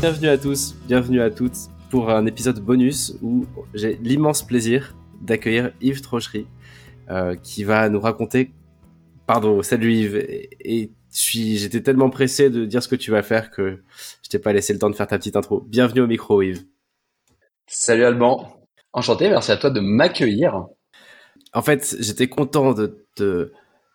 Bienvenue à tous, bienvenue à toutes pour un épisode bonus où j'ai l'immense plaisir d'accueillir Yves Trochery euh, qui va nous raconter. Pardon, salut Yves. Et, j'étais tellement pressé de dire ce que tu vas faire que je t'ai pas laissé le temps de faire ta petite intro. Bienvenue au micro, Yves. Salut Alban. Enchanté, merci à toi de m'accueillir. En fait, j'étais content de te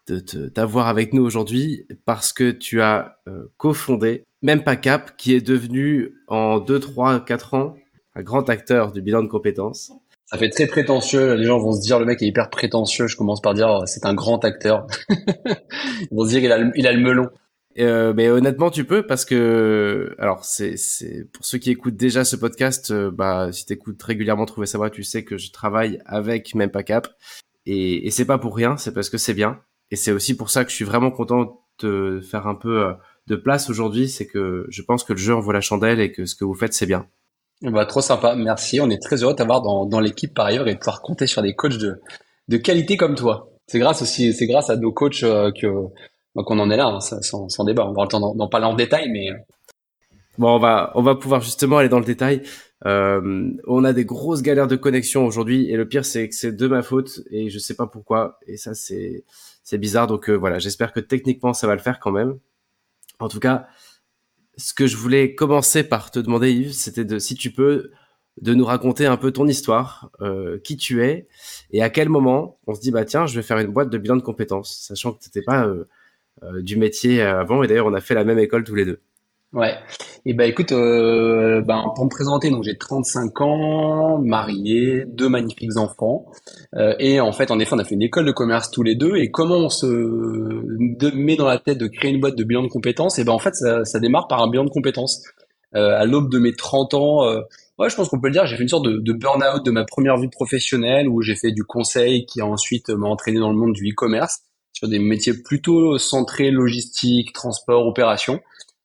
de t'avoir avec nous aujourd'hui parce que tu as euh, cofondé même pas Cap, qui est devenu en 2, 3, 4 ans un grand acteur du bilan de compétences. Ça fait très prétentieux. Les gens vont se dire le mec est hyper prétentieux. Je commence par dire oh, c'est un grand acteur. Ils vont se dire il a le, il a le melon. Euh, mais honnêtement, tu peux parce que alors c'est c'est pour ceux qui écoutent déjà ce podcast, euh, bah si t'écoutes régulièrement Trouver Savoir, tu sais que je travaille avec même pas Cap et, et c'est pas pour rien, c'est parce que c'est bien et c'est aussi pour ça que je suis vraiment content de faire un peu euh, de place aujourd'hui, c'est que je pense que le jeu en vaut la chandelle et que ce que vous faites, c'est bien. Bah, trop sympa, merci. On est très heureux de t'avoir dans, dans l'équipe par ailleurs et de pouvoir compter sur des coachs de, de qualité comme toi. C'est grâce aussi, c'est grâce à nos coachs euh, que bah, qu'on en est là, hein, sans, sans, débat. On va le temps d'en parler en détail, mais euh. bon, on va on va pouvoir justement aller dans le détail. Euh, on a des grosses galères de connexion aujourd'hui et le pire c'est que c'est de ma faute et je sais pas pourquoi et ça c'est c'est bizarre donc euh, voilà j'espère que techniquement ça va le faire quand même en tout cas, ce que je voulais commencer par te demander, Yves, c'était de, si tu peux, de nous raconter un peu ton histoire, euh, qui tu es, et à quel moment on se dit, bah tiens, je vais faire une boîte de bilan de compétences, sachant que tu n'étais pas euh, euh, du métier avant, et d'ailleurs on a fait la même école tous les deux. Ouais. Et ben écoute, euh, ben, pour me présenter, donc j'ai 35 ans, marié, deux magnifiques enfants, euh, et en fait, en effet, on a fait une école de commerce tous les deux. Et comment on se met dans la tête de créer une boîte de bilan de compétences Et ben en fait, ça, ça démarre par un bilan de compétences. Euh, à l'aube de mes 30 ans, euh, ouais, je pense qu'on peut le dire, j'ai fait une sorte de, de burn-out de ma première vie professionnelle où j'ai fait du conseil qui ensuite m'a entraîné dans le monde du e-commerce sur des métiers plutôt centrés logistique, transport, opération.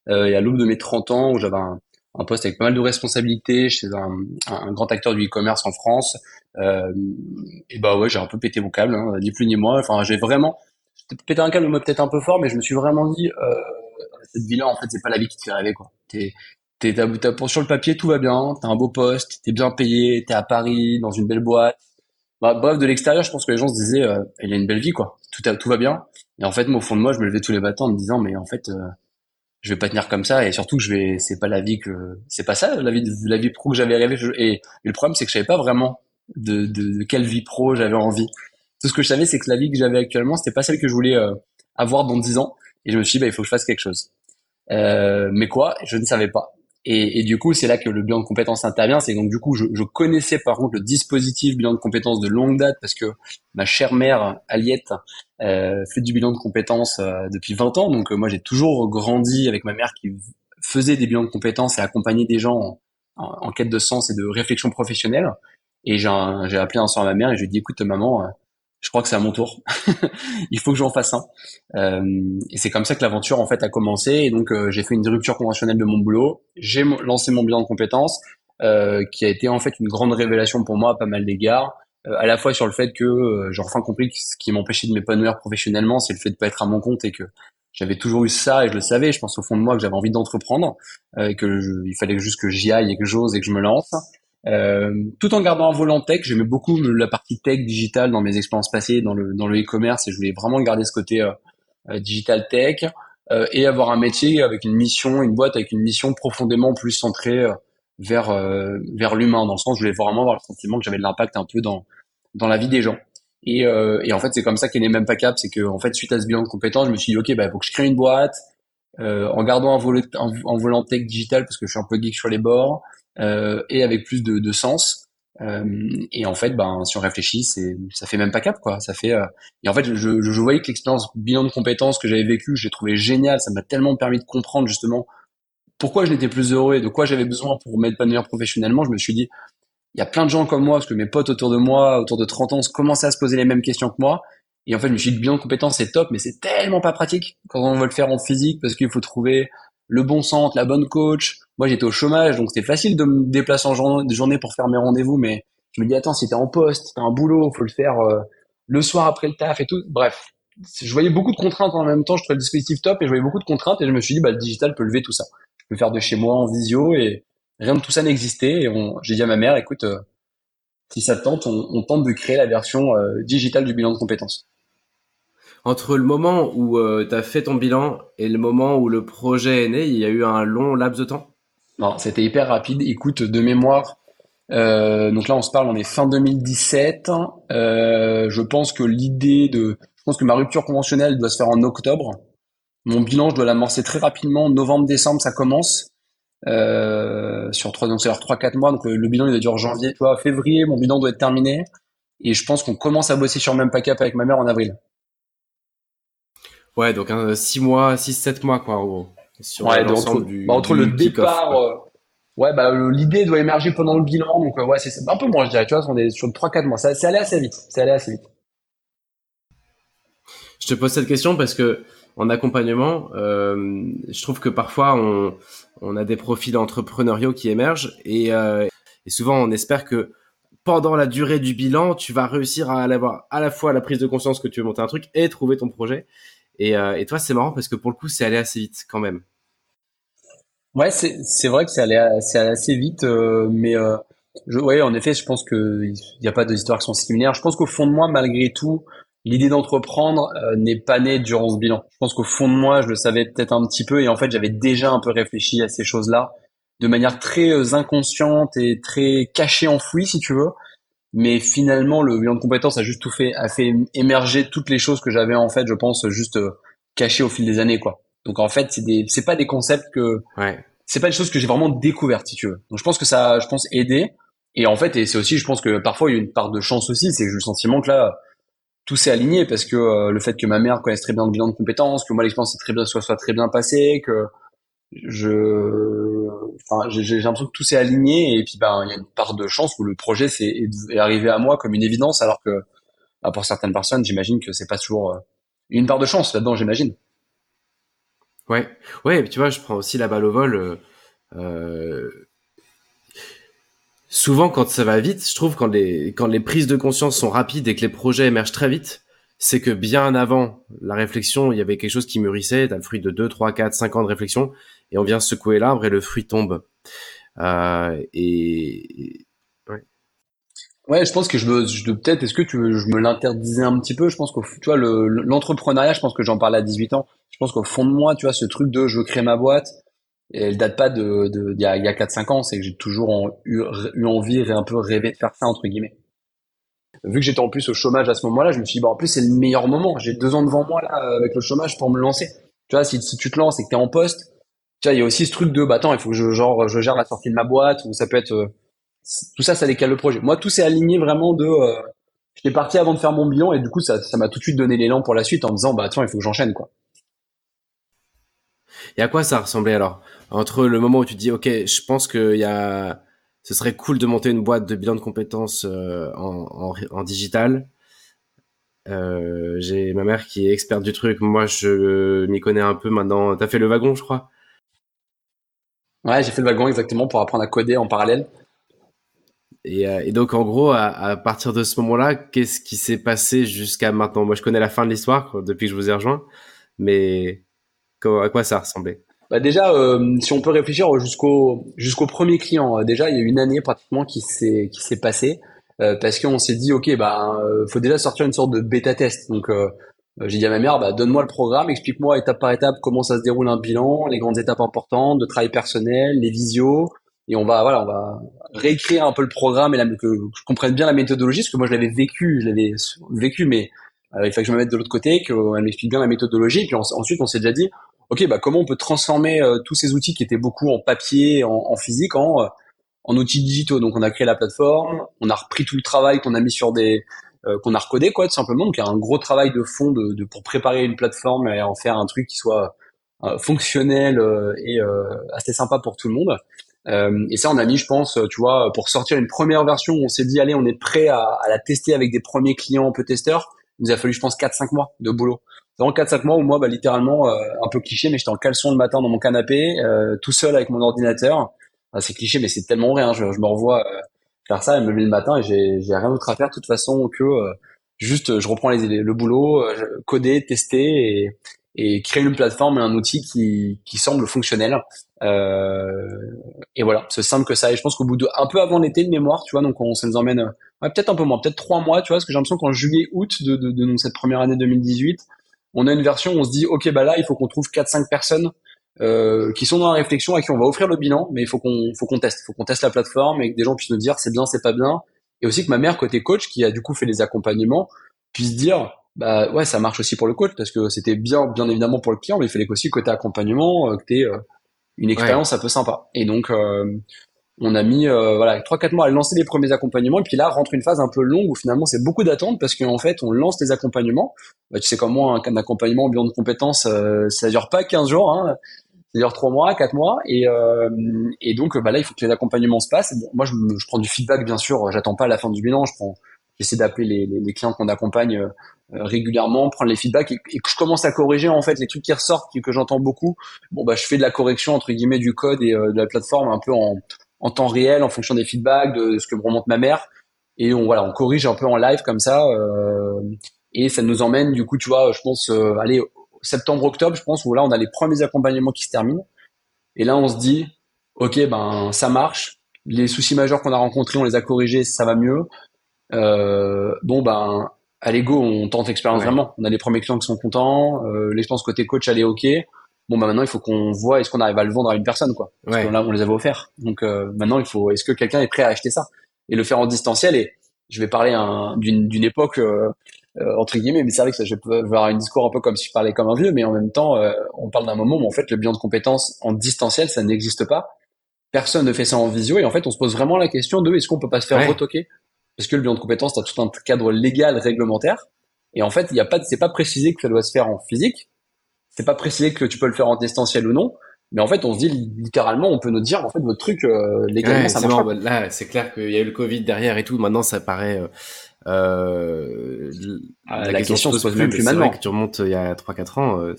Euh, et à l'aube de mes 30 ans, où j'avais un, un, poste avec pas mal de responsabilités chez un, un grand acteur du e-commerce en France, euh, et bah ouais, j'ai un peu pété mon câble, hein, ni plus ni moins. Enfin, j'ai vraiment pété un câble, peut-être un peu fort, mais je me suis vraiment dit, euh, cette vie-là, en fait, c'est pas la vie qui te fait rêver, quoi. T'es, t'es, t'as, sur le papier, tout va bien, t'as un beau poste, t'es bien payé, t'es à Paris, dans une belle boîte. Bah, bref, de l'extérieur, je pense que les gens se disaient, euh, il a une belle vie, quoi. Tout, tout va bien. Et en fait, moi, au fond de moi, je me levais tous les matins en me disant, mais en fait, euh, je vais pas tenir comme ça et surtout je vais c'est pas la vie que c'est pas ça la vie la vie pro que j'avais rêvé. Et, le problème c'est que je savais pas vraiment de, de, quelle vie pro j'avais envie. Tout ce que je savais c'est que la vie que j'avais actuellement c'était pas celle que je voulais euh, avoir dans 10 ans. Et je me suis dit bah il faut que je fasse quelque chose. Euh, mais quoi je ne savais pas et, du coup, c'est là que le bilan de compétences intervient. C'est donc du coup, je, connaissais par contre le dispositif bilan de compétences de longue date parce que ma chère mère Aliette euh, fait du bilan de compétences euh, depuis 20 ans. Donc euh, moi, j'ai toujours grandi avec ma mère qui faisait des bilans de compétences et accompagnait des gens en, quête de sens et de réflexion professionnelle. Et j'ai appelé un soir ma mère et je lui ai dit, écoute maman, euh, je crois que c'est à mon tour. il faut que j'en fasse un. Euh, et c'est comme ça que l'aventure en fait a commencé. Et donc euh, j'ai fait une rupture conventionnelle de mon boulot. J'ai lancé mon bilan de compétences, euh, qui a été en fait une grande révélation pour moi à pas mal d'égards. Euh, à la fois sur le fait que euh, j'ai enfin compris que ce qui m'empêchait de m'épanouir professionnellement, c'est le fait de pas être à mon compte et que j'avais toujours eu ça et je le savais. Je pense au fond de moi que j'avais envie d'entreprendre, et que il fallait juste que j'y aille et que j'ose et que je me lance. Euh, tout en gardant un volant tech, j'aimais beaucoup la partie tech digitale dans mes expériences passées dans le dans le e-commerce et je voulais vraiment garder ce côté euh, euh, digital tech et avoir un métier avec une mission, une boîte avec une mission profondément plus centrée vers vers l'humain dans le sens où je voulais vraiment avoir le sentiment que j'avais de l'impact un peu dans dans la vie des gens. Et, et en fait, c'est comme ça qu'est né même pas cap, c'est que en fait suite à ce bilan de compétences, je me suis dit ok, bah faut que je crée une boîte en gardant un volet un, un volant tech digital parce que je suis un peu geek sur les bords euh, et avec plus de, de sens. Euh, et en fait, ben, si on réfléchit, c'est, ça fait même pas cap, quoi. Ça fait. Euh, et en fait, je, je, je voyais que l'expérience bilan de compétences que j'avais vécu, j'ai trouvé génial. Ça m'a tellement permis de comprendre justement pourquoi je n'étais plus heureux et de quoi j'avais besoin pour m'épanouir professionnellement, je me suis dit, il y a plein de gens comme moi, parce que mes potes autour de moi, autour de 30 ans, commençaient à se poser les mêmes questions que moi. Et en fait, je me suis dit, le bilan de compétences, c'est top, mais c'est tellement pas pratique quand on veut le faire en physique, parce qu'il faut trouver le bon centre, la bonne coach. Moi, j'étais au chômage, donc c'était facile de me déplacer en journée pour faire mes rendez-vous, mais je me dis, attends, si t'es en poste, t'as un boulot, faut le faire euh, le soir après le taf et tout. Bref, je voyais beaucoup de contraintes en même temps, je trouvais le dispositif top et je voyais beaucoup de contraintes et je me suis dit, bah, le digital peut lever tout ça. Je peux faire de chez moi en visio et rien de tout ça n'existait. Et j'ai dit à ma mère, écoute, euh, si ça te tente, on, tente de créer la version euh, digitale du bilan de compétences. Entre le moment où euh, tu as fait ton bilan et le moment où le projet est né, il y a eu un long laps de temps? Non, c'était hyper rapide. Écoute, de mémoire, euh, donc là on se parle, on est fin 2017. je pense que l'idée de... Je pense que ma rupture conventionnelle doit se faire en octobre. Mon bilan, je dois l'amorcer très rapidement. Novembre-décembre, ça commence. Euh, sur trois, donc c'est alors trois, quatre mois. Donc le, bilan, il doit durer janvier. Tu vois, février, mon bilan doit être terminé. Et je pense qu'on commence à bosser sur le même pack-up avec ma mère en avril. Ouais, donc 6 mois, 6, 7 mois, quoi, en gros. Sur ouais, entre, du, bah, entre le départ, euh, ouais, bah, l'idée doit émerger pendant le bilan, donc, euh, ouais, c'est un peu moins, je dirais, tu vois, on est sur 3-4 mois. Ça, c'est allé assez vite, c'est allé assez vite. Je te pose cette question parce que, en accompagnement, euh, je trouve que parfois on, on, a des profils entrepreneuriaux qui émergent et, euh, et, souvent on espère que pendant la durée du bilan, tu vas réussir à avoir à la fois la prise de conscience que tu veux monter un truc et trouver ton projet. Et, euh, et toi, c'est marrant parce que pour le coup, c'est allé assez vite quand même. Ouais, c'est vrai que c'est allé, assez vite, euh, mais euh, je, en effet, je pense qu'il n'y a pas d'histoires qui sont similaires. Je pense qu'au fond de moi, malgré tout, l'idée d'entreprendre n'est pas née durant ce bilan. Je pense qu'au fond de moi, je le savais peut-être un petit peu et en fait, j'avais déjà un peu réfléchi à ces choses-là de manière très inconsciente et très cachée, enfouie, si tu veux. Mais finalement, le bilan de compétences a juste tout fait, a fait émerger toutes les choses que j'avais en fait, je pense, juste euh, cachées au fil des années, quoi. Donc en fait, c'est des, c'est pas des concepts que, ouais. c'est pas des choses que j'ai vraiment découvertes, si tu veux. Donc je pense que ça, je pense aider. Et en fait, et c'est aussi, je pense que parfois il y a une part de chance aussi, c'est que j'ai le sentiment que là, tout s'est aligné parce que euh, le fait que ma mère connaisse très bien le bilan de compétences, que moi l'expérience s'est très bien soit, soit très bien passée, que je, enfin, j'ai l'impression que tout s'est aligné et puis ben il y a une part de chance où le projet est, est, arrivé à moi comme une évidence alors que bah, pour certaines personnes j'imagine que c'est pas toujours euh, une part de chance là-dedans j'imagine. Ouais, ouais, tu vois, je prends aussi la balle au vol. Euh, euh souvent quand ça va vite, je trouve quand les quand les prises de conscience sont rapides et que les projets émergent très vite, c'est que bien avant la réflexion, il y avait quelque chose qui mûrissait, t'as le fruit de 2, 3, 4, 5 ans de réflexion, et on vient secouer l'arbre et le fruit tombe. Euh, et, ouais. Je pense que je, me, je peut-être, est-ce que tu, je me l'interdisais un petit peu? Je pense qu'au, tu vois, l'entrepreneuriat, je pense que j'en parlais à 18 ans. Je pense qu'au fond de moi, tu vois, ce truc de je veux créer ma boîte, et elle date pas de d'il y a, a 4-5 ans, c'est que j'ai toujours eu, eu, envie et un peu rêvé de faire ça entre guillemets. Vu que j'étais en plus au chômage à ce moment-là, je me suis dit bah en plus c'est le meilleur moment. J'ai deux ans devant moi là avec le chômage pour me lancer. Tu vois, si, si tu te lances et que t'es en poste, tu il y a aussi ce truc de bah attends, il faut que je genre je gère la sortie de ma boîte ou ça peut être euh, tout ça, ça décale le projet. Moi, tout s'est aligné vraiment de euh, j'étais parti avant de faire mon bilan et du coup ça m'a tout de suite donné l'élan pour la suite en me disant bah attends, il faut que j'enchaîne quoi. Et à quoi ça ressemblait alors? Entre le moment où tu dis ok je pense que y a ce serait cool de monter une boîte de bilan de compétences euh, en, digital. J'ai ma mère qui est experte du truc. Moi je m'y connais un peu maintenant. T'as fait le wagon je crois? Ouais j'ai fait le wagon exactement pour apprendre à coder en parallèle. Et, euh, et donc en gros à, à, partir de ce moment là qu'est-ce qui s'est passé jusqu'à maintenant? Moi je connais la fin de l'histoire depuis que je vous ai rejoint mais à quoi ça ressemblait? Bah déjà, euh, si on peut réfléchir jusqu'au jusqu'au premier client, euh, déjà il y a une année pratiquement qui s'est qui s'est passée euh, parce qu'on s'est dit ok bah faut déjà sortir une sorte de bêta test. Donc j'ai dit à ma mère bah donne-moi le programme, explique-moi étape par étape comment ça se déroule un bilan, les grandes étapes importantes de travail personnel, les visios et on va voilà on va réécrire un peu le programme et que je comprenne bien la méthodologie parce que moi je l'avais vécu, je l'avais vécu mais il fallait que je me mette de l'autre côté, qu'elle m'explique bien la méthodologie. Puis ensuite, on s'est déjà dit, ok, bah comment on peut transformer euh, tous ces outils qui étaient beaucoup en papier, en, physique, euh, en outils digitaux. Donc on a créé la plateforme, on a repris tout le travail qu'on a mis sur des euh, qu'on a recodé quoi tout simplement. Donc il y a un gros travail de fond de, de, pour préparer une plateforme et en faire un truc qui soit fonctionnel et assez sympa pour tout le monde. et ça, on a mis, je pense, tu vois, pour sortir une première version, on s'est dit, allez, on est prêt à, à, la tester avec des premiers clients un peu testeurs. Il nous a fallu, je pense, 4-5 mois de boulot. Dans 4-5 mois où moi, bah, littéralement, un peu cliché, mais j'étais en caleçon le matin dans mon canapé, tout seul avec mon ordinateur. c'est cliché, mais c'est tellement vrai. Hein, je, je, me revois faire ça me lever le matin et j'ai, rien d'autre à faire de toute façon que juste je reprends les, le boulot, coder, tester et, et créer une plateforme et un outil qui, qui semble fonctionnel. Euh, et voilà, c'est simple que ça. Et je pense qu'au bout de un peu avant l'été de mémoire, tu vois, donc on, ça nous emmène ouais, peut-être un peu moins, peut-être trois mois, tu vois, parce que j'ai l'impression qu'en juillet, août de, de, de, cette première année 2018, on a une version où on se dit, ok, bah là, il faut qu'on trouve quatre cinq personnes euh, qui sont dans la réflexion à qui on va offrir le bilan, mais il faut qu'on faut qu'on teste, faut qu'on teste la plateforme et que des gens puissent nous dire c'est bien, c'est pas bien, et aussi que ma mère côté coach qui a du coup fait les accompagnements puisse dire bah ouais ça marche aussi pour le coach parce que c'était bien bien évidemment pour le client mais il fallait aussi côté accompagnement euh, que tu euh, une expérience un peu sympa. Et donc euh, on a mis voilà trois quatre mois à lancer les premiers accompagnements et puis là rentre une phase un peu longue où finalement c'est beaucoup d'attente parce qu'en fait on lance les accompagnements. Bah, tu sais comme moi un, accompagnement en bilan de compétences ça dure pas 15 jours hein, dure trois mois quatre mois et et donc bah là il faut que les accompagnements se passent moi je, je prends du feedback bien sûr j'attends pas la fin du bilan je prends j'essaie d'appeler les, les, les, clients qu'on accompagne euh, régulièrement, prendre les feedbacks et, que je commence à corriger en fait les trucs qui ressortent, que j'entends beaucoup. Bon bah je fais de la correction entre guillemets du code et euh, de la plateforme un peu en, en temps réel en fonction des feedbacks, de, ce que me remonte ma mère et on voilà on corrige un peu en live comme ça euh, et ça nous emmène du coup tu vois je pense euh, allez septembre octobre je pense où là on a les premiers accompagnements qui se terminent et là on se dit ok ben ça marche les soucis majeurs qu'on a rencontrés on les a corrigés ça va mieux euh, bon ben à l'ego on tente l'expérience vraiment. On a les premiers clients qui sont contents, euh, l'expérience côté coach elle est ok. Bon ben maintenant il faut qu'on voit est-ce qu'on arrive à le vendre à une personne quoi? Parce que là on les avait offerts. Donc euh, maintenant il faut est-ce que quelqu'un est prêt à acheter ça? Et le faire en distanciel et je vais parler d'une époque euh, entre guillemets mais c'est vrai que ça, je peux avoir un discours un peu comme si je parlais comme un vieux mais en même temps euh, on parle d'un moment où en fait le bilan de compétences en distanciel ça n'existe pas personne ne fait ça en visio et en fait on se pose vraiment la question de est-ce qu'on peut pas se faire retoquer? Parce que le bilan de compétences, tu as tout un cadre légal, réglementaire. Et en fait, il y a pas, c'est pas précisé que ça doit se faire en physique. C'est pas précisé que tu peux le faire en distanciel ou non. Mais en fait, on se dit littéralement, on peut nous dire, en fait, votre truc euh, légalement, ça marche pas. Là, c'est clair qu'il y a eu le Covid derrière et tout. Maintenant, ça paraît. Euh, euh ah, la, question, se pose même plus maintenant. Que tu remontes il y a 3-4 ans, euh,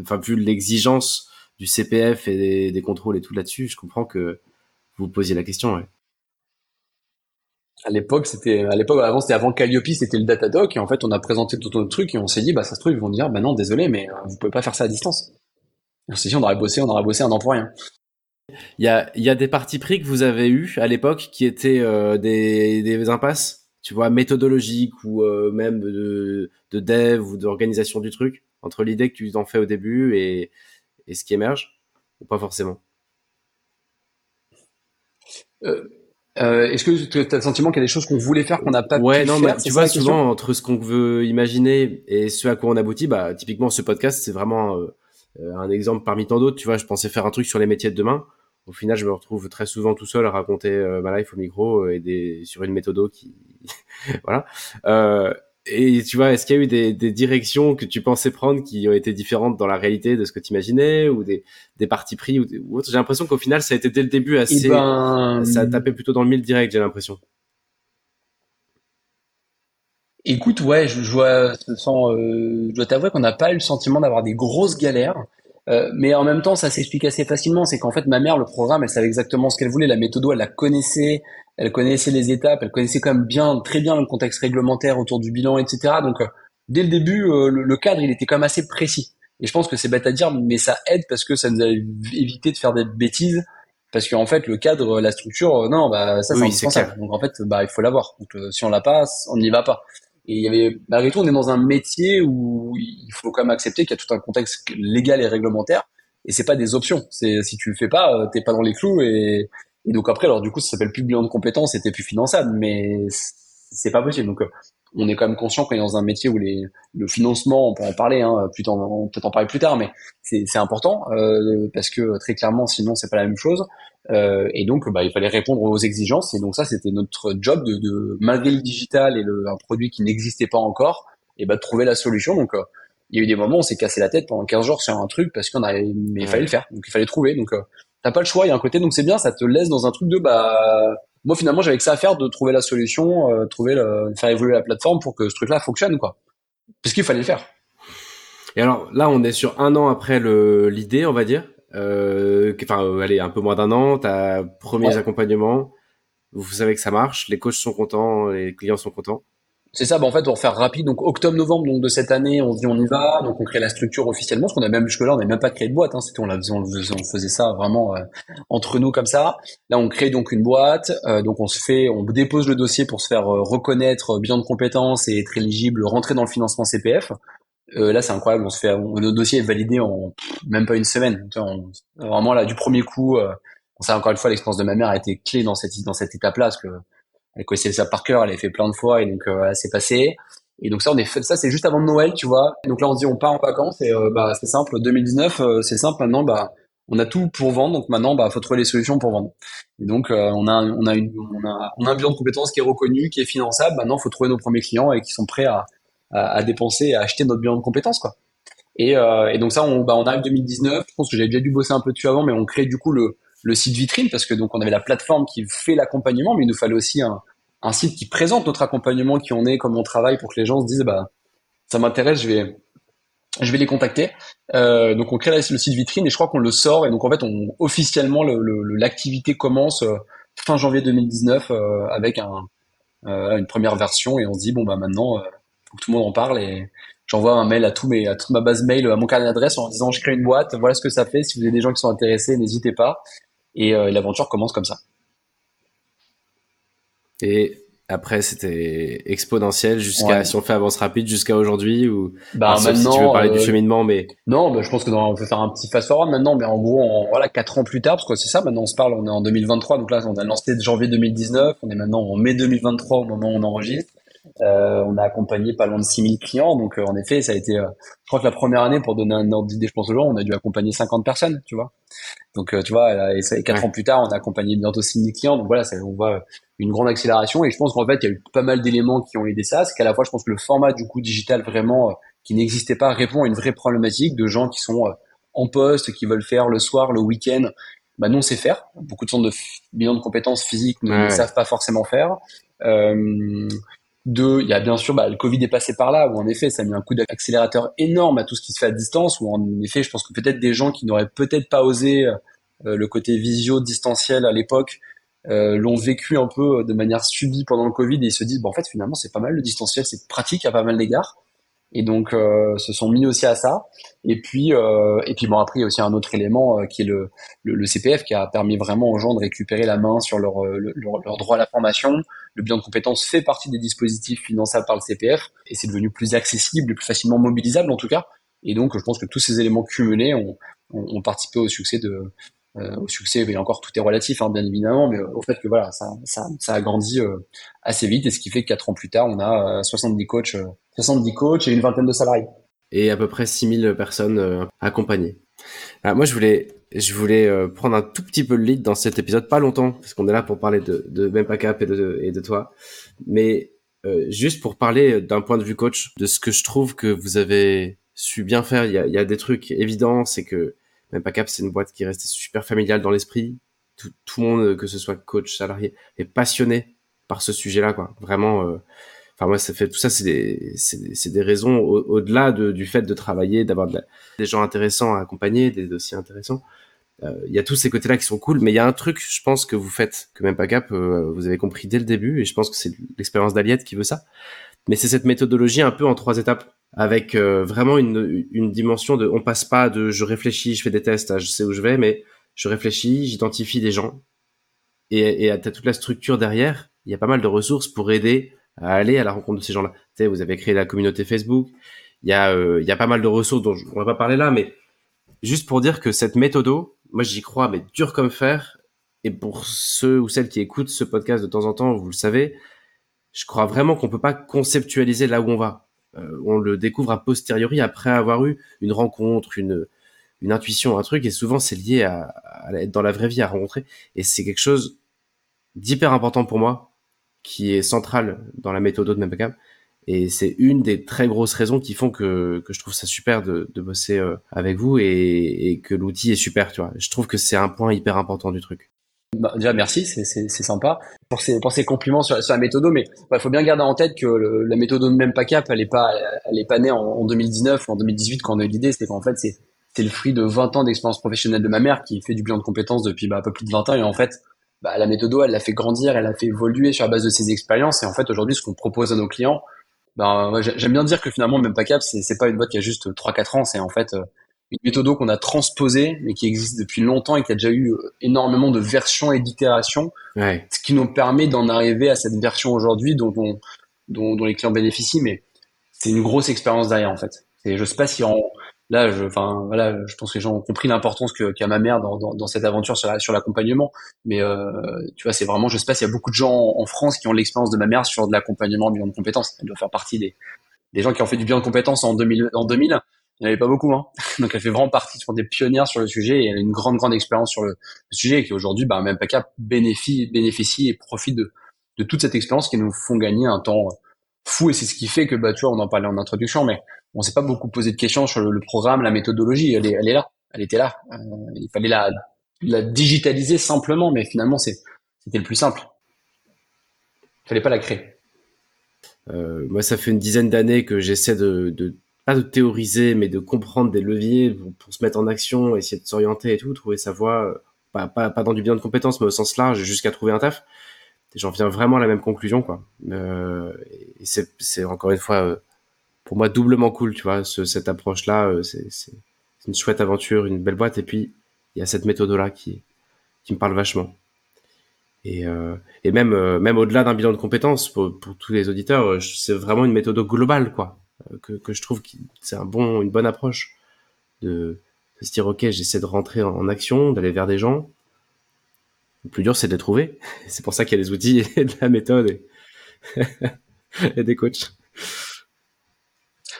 enfin, vu l'exigence du CPF et des, des contrôles et tout là-dessus, je comprends que vous posiez la question. Ouais à l'époque, c'était à l'époque avant c'était avant Calliope, c'était le Datadoc et en fait on a présenté tout notre truc et on s'est dit bah ça se trouve ils vont dire bah non désolé mais euh, vous pouvez pas faire ça à distance. on s'est dit on aurait bossé, on aurait bossé un an pour rien. Il y a y a des parties pris que vous avez eu à l'époque qui étaient euh, des des impasses, tu vois méthodologiques ou euh, même de de dev ou d'organisation du truc entre l'idée que tu en fais au début et et ce qui émerge ou pas forcément. Euh, euh, Est-ce que tu as le sentiment qu'il y a des choses qu'on voulait faire qu'on n'a pas ouais, pu non, faire? tu vois, souvent entre ce qu'on veut imaginer et ce à quoi on aboutit, bah typiquement ce podcast, c'est vraiment un exemple parmi tant d'autres. Tu vois, je pensais faire un truc sur les métiers de demain. Au final, je me retrouve très souvent tout seul à raconter ma life au micro et des sur une méthode qui, voilà. Euh, et tu vois, est-ce qu'il y a eu des, des, directions que tu pensais prendre qui ont été différentes dans la réalité de ce que tu imaginais ou des, des partis pris ou, ou autre? J'ai l'impression qu'au final, ça a été dès le début assez, eh ben... ça a tapé plutôt dans le mille direct. J'ai l'impression. Écoute, ouais, je, je vois, euh, je dois t'avouer qu'on n'a pas eu le sentiment d'avoir des grosses galères. Euh, mais en même temps, ça s'explique assez facilement. C'est qu'en fait, ma mère, le programme, elle savait exactement ce qu'elle voulait. La méthode, elle la connaissait elle connaissait les étapes, elle connaissait quand même bien, très bien le contexte réglementaire autour du bilan, etc. Donc, euh, dès le début, euh, le, cadre, il était quand même assez précis. Et je pense que c'est bête à dire, mais ça aide parce que ça nous a évité de faire des bêtises. Parce qu'en fait, le cadre, la structure, non, bah ça, c'est indispensable. Donc en fait, bah il faut l'avoir. Donc si on l'a pas, on n'y va pas. Et il y avait, malgré tout, on est dans un métier où il faut quand même accepter qu'il y a tout un contexte légal et réglementaire. Et c'est pas des options. C'est si tu le fais pas, t'es pas dans les clous et et donc après, alors du coup, ça s'appelle plus bilan de compétences, c'était plus finançable, mais c'est pas possible. Donc, euh, on est quand même conscient qu'on est dans un métier où les, le financement, on peut en parler, hein, plus on peut en parler plus tard, mais c'est important euh, parce que très clairement, sinon c'est pas la même chose. Euh, et donc, bah, il fallait répondre aux exigences. Et donc ça, c'était notre job de, de, malgré le digital et le, un produit qui n'existait pas encore, et bah de trouver la solution. Donc, euh, il y a eu des moments où on s'est cassé la tête pendant 15 jours sur un truc parce qu'on avait, mais il fallait le faire. Donc, il fallait trouver. Donc, euh, t'as pas le choix. Il y a un côté, donc c'est bien, ça te laisse dans un truc de, bah, moi, finalement, j'avais que ça à faire de trouver la solution, euh, trouver le, faire évoluer la plateforme pour que ce truc-là fonctionne, quoi. Parce qu'il fallait le faire. Et alors, là, on est sur un an après le, l'idée, on va dire. Euh, enfin, euh, allez, un peu moins d'un an, t'as premiers accompagnements. Vous savez que ça marche, les coachs sont contents, les clients sont contents. C'est ça, bah en fait, on va faire rapide. Donc octobre-novembre donc de cette année, on se dit on y va. Donc on crée la structure officiellement, parce qu'on a même jusque-là, on n'a même pas créé de boîte. Hein, c'était on, la on, on faisait ça vraiment euh, entre nous comme ça. Là, on crée donc une boîte. Euh, donc on se fait, on dépose le dossier pour se faire euh, reconnaître bien de compétences et être éligible, rentrer dans le financement CPF. Là, c'est incroyable. On se fait, notre dossier est validé en même pas une semaine. vraiment là, du premier coup. on sait encore une fois, l'expérience de ma mère a été clé dans cette dans cette étape-là, parce que elle connaissait ça par cœur, elle avait fait plein de fois et donc euh, c'est passé. Et donc ça, on est fait, ça c'est juste avant Noël, tu vois. donc là, on se dit on part en vacances et euh, bah c'est simple. 2019, euh, c'est simple. Maintenant, bah on a tout pour vendre, donc maintenant, bah faut trouver les solutions pour vendre. Et donc euh, on a on a une on a, on a un bilan de compétences qui est reconnu, qui est finançable. Maintenant, faut trouver nos premiers clients et qui sont prêts à à, à dépenser à acheter notre bilan de compétences, quoi. Et, et donc ça, on bah on arrive 2019. Je pense que j'avais déjà dû bosser un peu dessus avant, mais on crée du coup le le site vitrine parce que donc on avait la plateforme qui fait l'accompagnement, mais il nous fallait aussi un, un site qui présente notre accompagnement, qui on est, comme on travaille, pour que les gens se disent bah ça m'intéresse, je vais je vais les contacter. Euh, donc on crée le site vitrine et je crois qu'on le sort et donc en fait on officiellement l'activité commence euh, fin janvier 2019 euh, avec un, une première version et on se dit bon bah maintenant faut que tout le monde en parle et j'envoie un mail à tous mes à toute ma base mail à mon carnet d'adresse en disant je crée une boîte voilà ce que ça fait si vous avez des gens qui sont intéressés n'hésitez pas et l'aventure commence comme ça et après, c'était exponentiel jusqu'à, si on fait avance rapide, jusqu'à aujourd'hui ou, bah, maintenant, si tu veux parler du euh, cheminement, mais. Non, bah, je pense que dans, on peut faire un petit fast forward maintenant, mais en gros, en, voilà, quatre ans plus tard, parce que c'est ça, maintenant on se parle, on est en 2023, donc là, on a lancé janvier 2019, on est maintenant en mai 2023 au moment où on enregistre. Euh, on a accompagné pas loin de 6000 clients, donc euh, en effet, ça a été, euh, je crois que la première année, pour donner un ordre d'idée, je pense aux gens, on a dû accompagner 50 personnes, tu vois. Donc tu vois, et ça, quatre ans plus tard, on a accompagné bientôt 6000 clients, donc voilà, ça, on voit une grande accélération. Et je pense qu'en fait, il y a eu pas mal d'éléments qui ont aidé ça. C'est qu'à la fois, je pense que le format du coup digital vraiment qui n'existait pas répond à une vraie problématique de gens qui sont en poste, qui veulent faire le soir, le week-end. Bah nous, on sait faire. Beaucoup de centres de bilan de compétences physiques ne savent pas forcément faire. Euh, deux, il y a bien sûr, bah, le Covid est passé par là, où en effet, ça a mis un coup d'accélérateur énorme à tout ce qui se fait à distance, où en effet, je pense que peut-être des gens qui n'auraient peut-être pas osé euh, le côté visio distanciel à l'époque, euh, l'ont vécu un peu de manière subie pendant le Covid et ils se disent, bon, en fait, finalement, c'est pas mal le distanciel, c'est pratique à pas mal d'égards et donc euh, se sont mis aussi à ça. Et puis euh, et puis bon après il y a aussi un autre élément euh, qui est le, le, CPF qui a permis vraiment aux gens de récupérer la main sur leur, leur, leur droit à la formation. Le bilan de compétences fait partie des dispositifs finançables par le CPF et c'est devenu plus accessible et plus facilement mobilisable en tout cas. Et donc je pense que tous ces éléments cumulés ont, ont, participé au succès de euh, au succès, et encore tout est relatif, hein, bien évidemment, mais au fait que voilà, ça, ça, a grandi euh, assez vite, et ce qui fait que quatre ans plus tard, on a 70 coachs, 70 coachs et une vingtaine de salariés. Et à peu près 6000 personnes accompagnées. Ah, moi, je voulais, je voulais prendre un tout petit peu le lead dans cet épisode, pas longtemps, parce qu'on est là pour parler de, de Mempacap et de, et de toi, mais euh, juste pour parler d'un point de vue coach, de ce que je trouve que vous avez su bien faire. Il y a des trucs évidents, c'est que même pas Cap, c'est une boîte qui reste super familiale dans l'esprit. Tout, tout, le monde, que ce soit coach, salarié, est passionné par ce sujet-là, quoi. Vraiment. Euh, enfin moi, ça fait tout ça, c'est des, c'est des raisons au-delà de, du fait de travailler, d'avoir des gens intéressants à accompagner, des dossiers intéressants. Euh, il y a tous ces côtés-là qui sont cool, mais il y a un truc, je pense que vous faites, que même pas Cap, euh, vous avez compris dès le début, et je pense que c'est l'expérience d'Aliette qui veut ça. Mais c'est cette méthodologie un peu en trois étapes avec euh, vraiment une, une, dimension de on passe pas de je réfléchis, je fais des tests, je sais où je vais, mais je réfléchis, j'identifie des gens et, et t'as toute la structure derrière. Il y a pas mal de ressources pour aider à aller à la rencontre de ces gens-là. Vous avez créé la communauté Facebook. Il y a euh, y a pas mal de ressources dont on va pas parler là, mais juste pour dire que cette méthode, moi j'y crois, mais dur comme fer. Et pour ceux ou celles qui écoutent ce podcast de temps en temps, vous le savez, je crois vraiment qu'on peut pas conceptualiser là où on va on le découvre a posteriori après avoir eu une rencontre, une, une intuition, un truc, et souvent c'est lié à, être dans la vraie vie, à rencontrer, et c'est quelque chose d'hyper important pour moi, qui est central dans la méthode de Mempacam, Et c'est une des très grosses raisons qui font que, que je trouve ça super de, de bosser euh, avec vous et, et que l'outil est super, tu vois. Je trouve que c'est un point hyper important du truc. Bah, déjà merci, c'est sympa pour ces, pour compliments sur, sur la méthode, mais il faut bien garder en tête que la méthode de même pas cap, elle est pas, elle est pas née en, en 2019 ou en 2018 quand on a eu l'idée, c'était qu'en fait c'est c'est le fruit de 20 ans d'expérience professionnelle de ma mère qui fait du bilan de compétences depuis bah, un peu plus de 20 ans et en fait bah, la méthode elle l'a fait grandir, elle l'a fait évoluer sur la base de ses expériences et en fait aujourd'hui ce qu'on propose à nos clients, bah, j'aime bien dire que finalement même pas cap c'est c'est pas une boîte qui a juste 3-4 ans, c'est en fait euh, une méthode qu'on a transposée, mais qui existe depuis longtemps et qui a déjà eu euh, énormément de versions et d'itérations, ce qui nous permet d'en arriver à cette version aujourd'hui dont, dont, dont, les clients bénéficient, mais c'est une grosse expérience derrière en fait. Et je sais pas si en, là, je, enfin voilà, je pense que les gens ont compris l'importance qu'a ma mère dans, dans, dans, cette aventure sur, sur l'accompagnement, mais euh, tu vois, c'est vraiment, je sais pas s'il y a beaucoup de gens en, France qui ont l'expérience de ma mère sur de l'accompagnement bilan de compétences. Elle doit faire partie des, des gens qui ont fait du bilan de compétences en 2000, en 2000 il n'y avait pas beaucoup, hein. Donc elle fait vraiment partie des pionnières sur le sujet et elle a une grande grande expérience sur le, sujet et qui aujourd'hui, bah, même PACA bénéficie, bénéficie et profite de, de toute cette expérience qui nous font gagner un temps fou et c'est ce qui fait que bah tu vois on en parlait en introduction mais on s'est pas beaucoup posé de questions sur le, programme la méthodologie. Elle est elle est là. Elle était là. Euh, il fallait la la digitaliser simplement mais finalement c'est c'était le plus simple. Il fallait pas la créer. Euh, moi ça fait une dizaine d'années que j'essaie de, de pas de théoriser, mais de comprendre des leviers pour, se mettre en action, essayer de s'orienter et tout, trouver sa voie, euh, pas, pas, pas dans du bien de compétences, mais au sens large, jusqu'à trouver un taf. J'en viens vraiment à la même conclusion, quoi. Euh, c'est encore une fois, euh, pour moi, doublement cool, tu vois, ce, cette approche-là, c'est une chouette aventure, une belle boîte, et puis il y a cette méthode-là qui, qui me parle vachement. Et, et même, même au-delà d'un bilan de compétences, pour, pour tous les auditeurs, c'est vraiment une méthode globale, quoi que, que je trouve que c'est un bon, une bonne approche de, de se dire ok, j'essaie de rentrer en, action, d'aller vers des gens. Le plus dur, c'est de les trouver. C'est pour ça qu'il y a des outils et de la méthode et, et des coachs.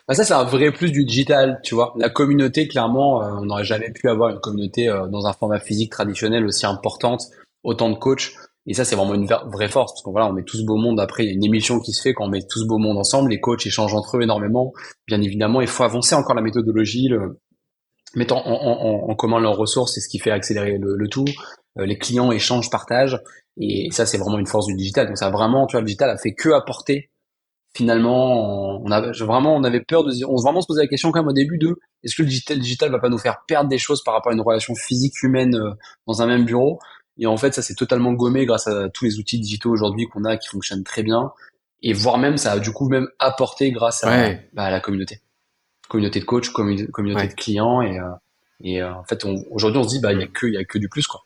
Bah ça, c'est un vrai plus du digital, tu vois. La communauté, clairement, euh, on n'aurait jamais pu avoir une communauté euh, dans un format physique traditionnel aussi importante, autant de coachs. Et ça, c'est vraiment une vraie force, parce qu'on voilà, on met tout ce beau monde. Après, il y a une émission qui se fait quand on met tout ce beau monde ensemble. Les coachs échangent entre eux énormément. Bien évidemment, il faut avancer encore la méthodologie, le, mettant en, commun leurs ressources, c'est ce qui fait accélérer le, tout. Euh, les clients échangent, partagent, et ça, c'est vraiment une force du digital. Donc, ça vraiment, tu vois, le digital a fait que apporter. Finalement, on a vraiment, on avait peur de on se vraiment se posait la question quand même au début de, est-ce que le digital, le va pas nous faire perdre des choses par rapport à une relation physique humaine euh, dans un même bureau? Et en fait, ça s'est totalement gommé grâce à tous les outils digitaux aujourd'hui qu'on a qui fonctionnent très bien. Et voire même, ça a du coup même apporté grâce à, bah, la communauté. Communauté de coachs, communauté de clients. Et, euh, et euh, en fait, aujourd'hui, on se dit, bah, il y a que, y a que du plus, quoi.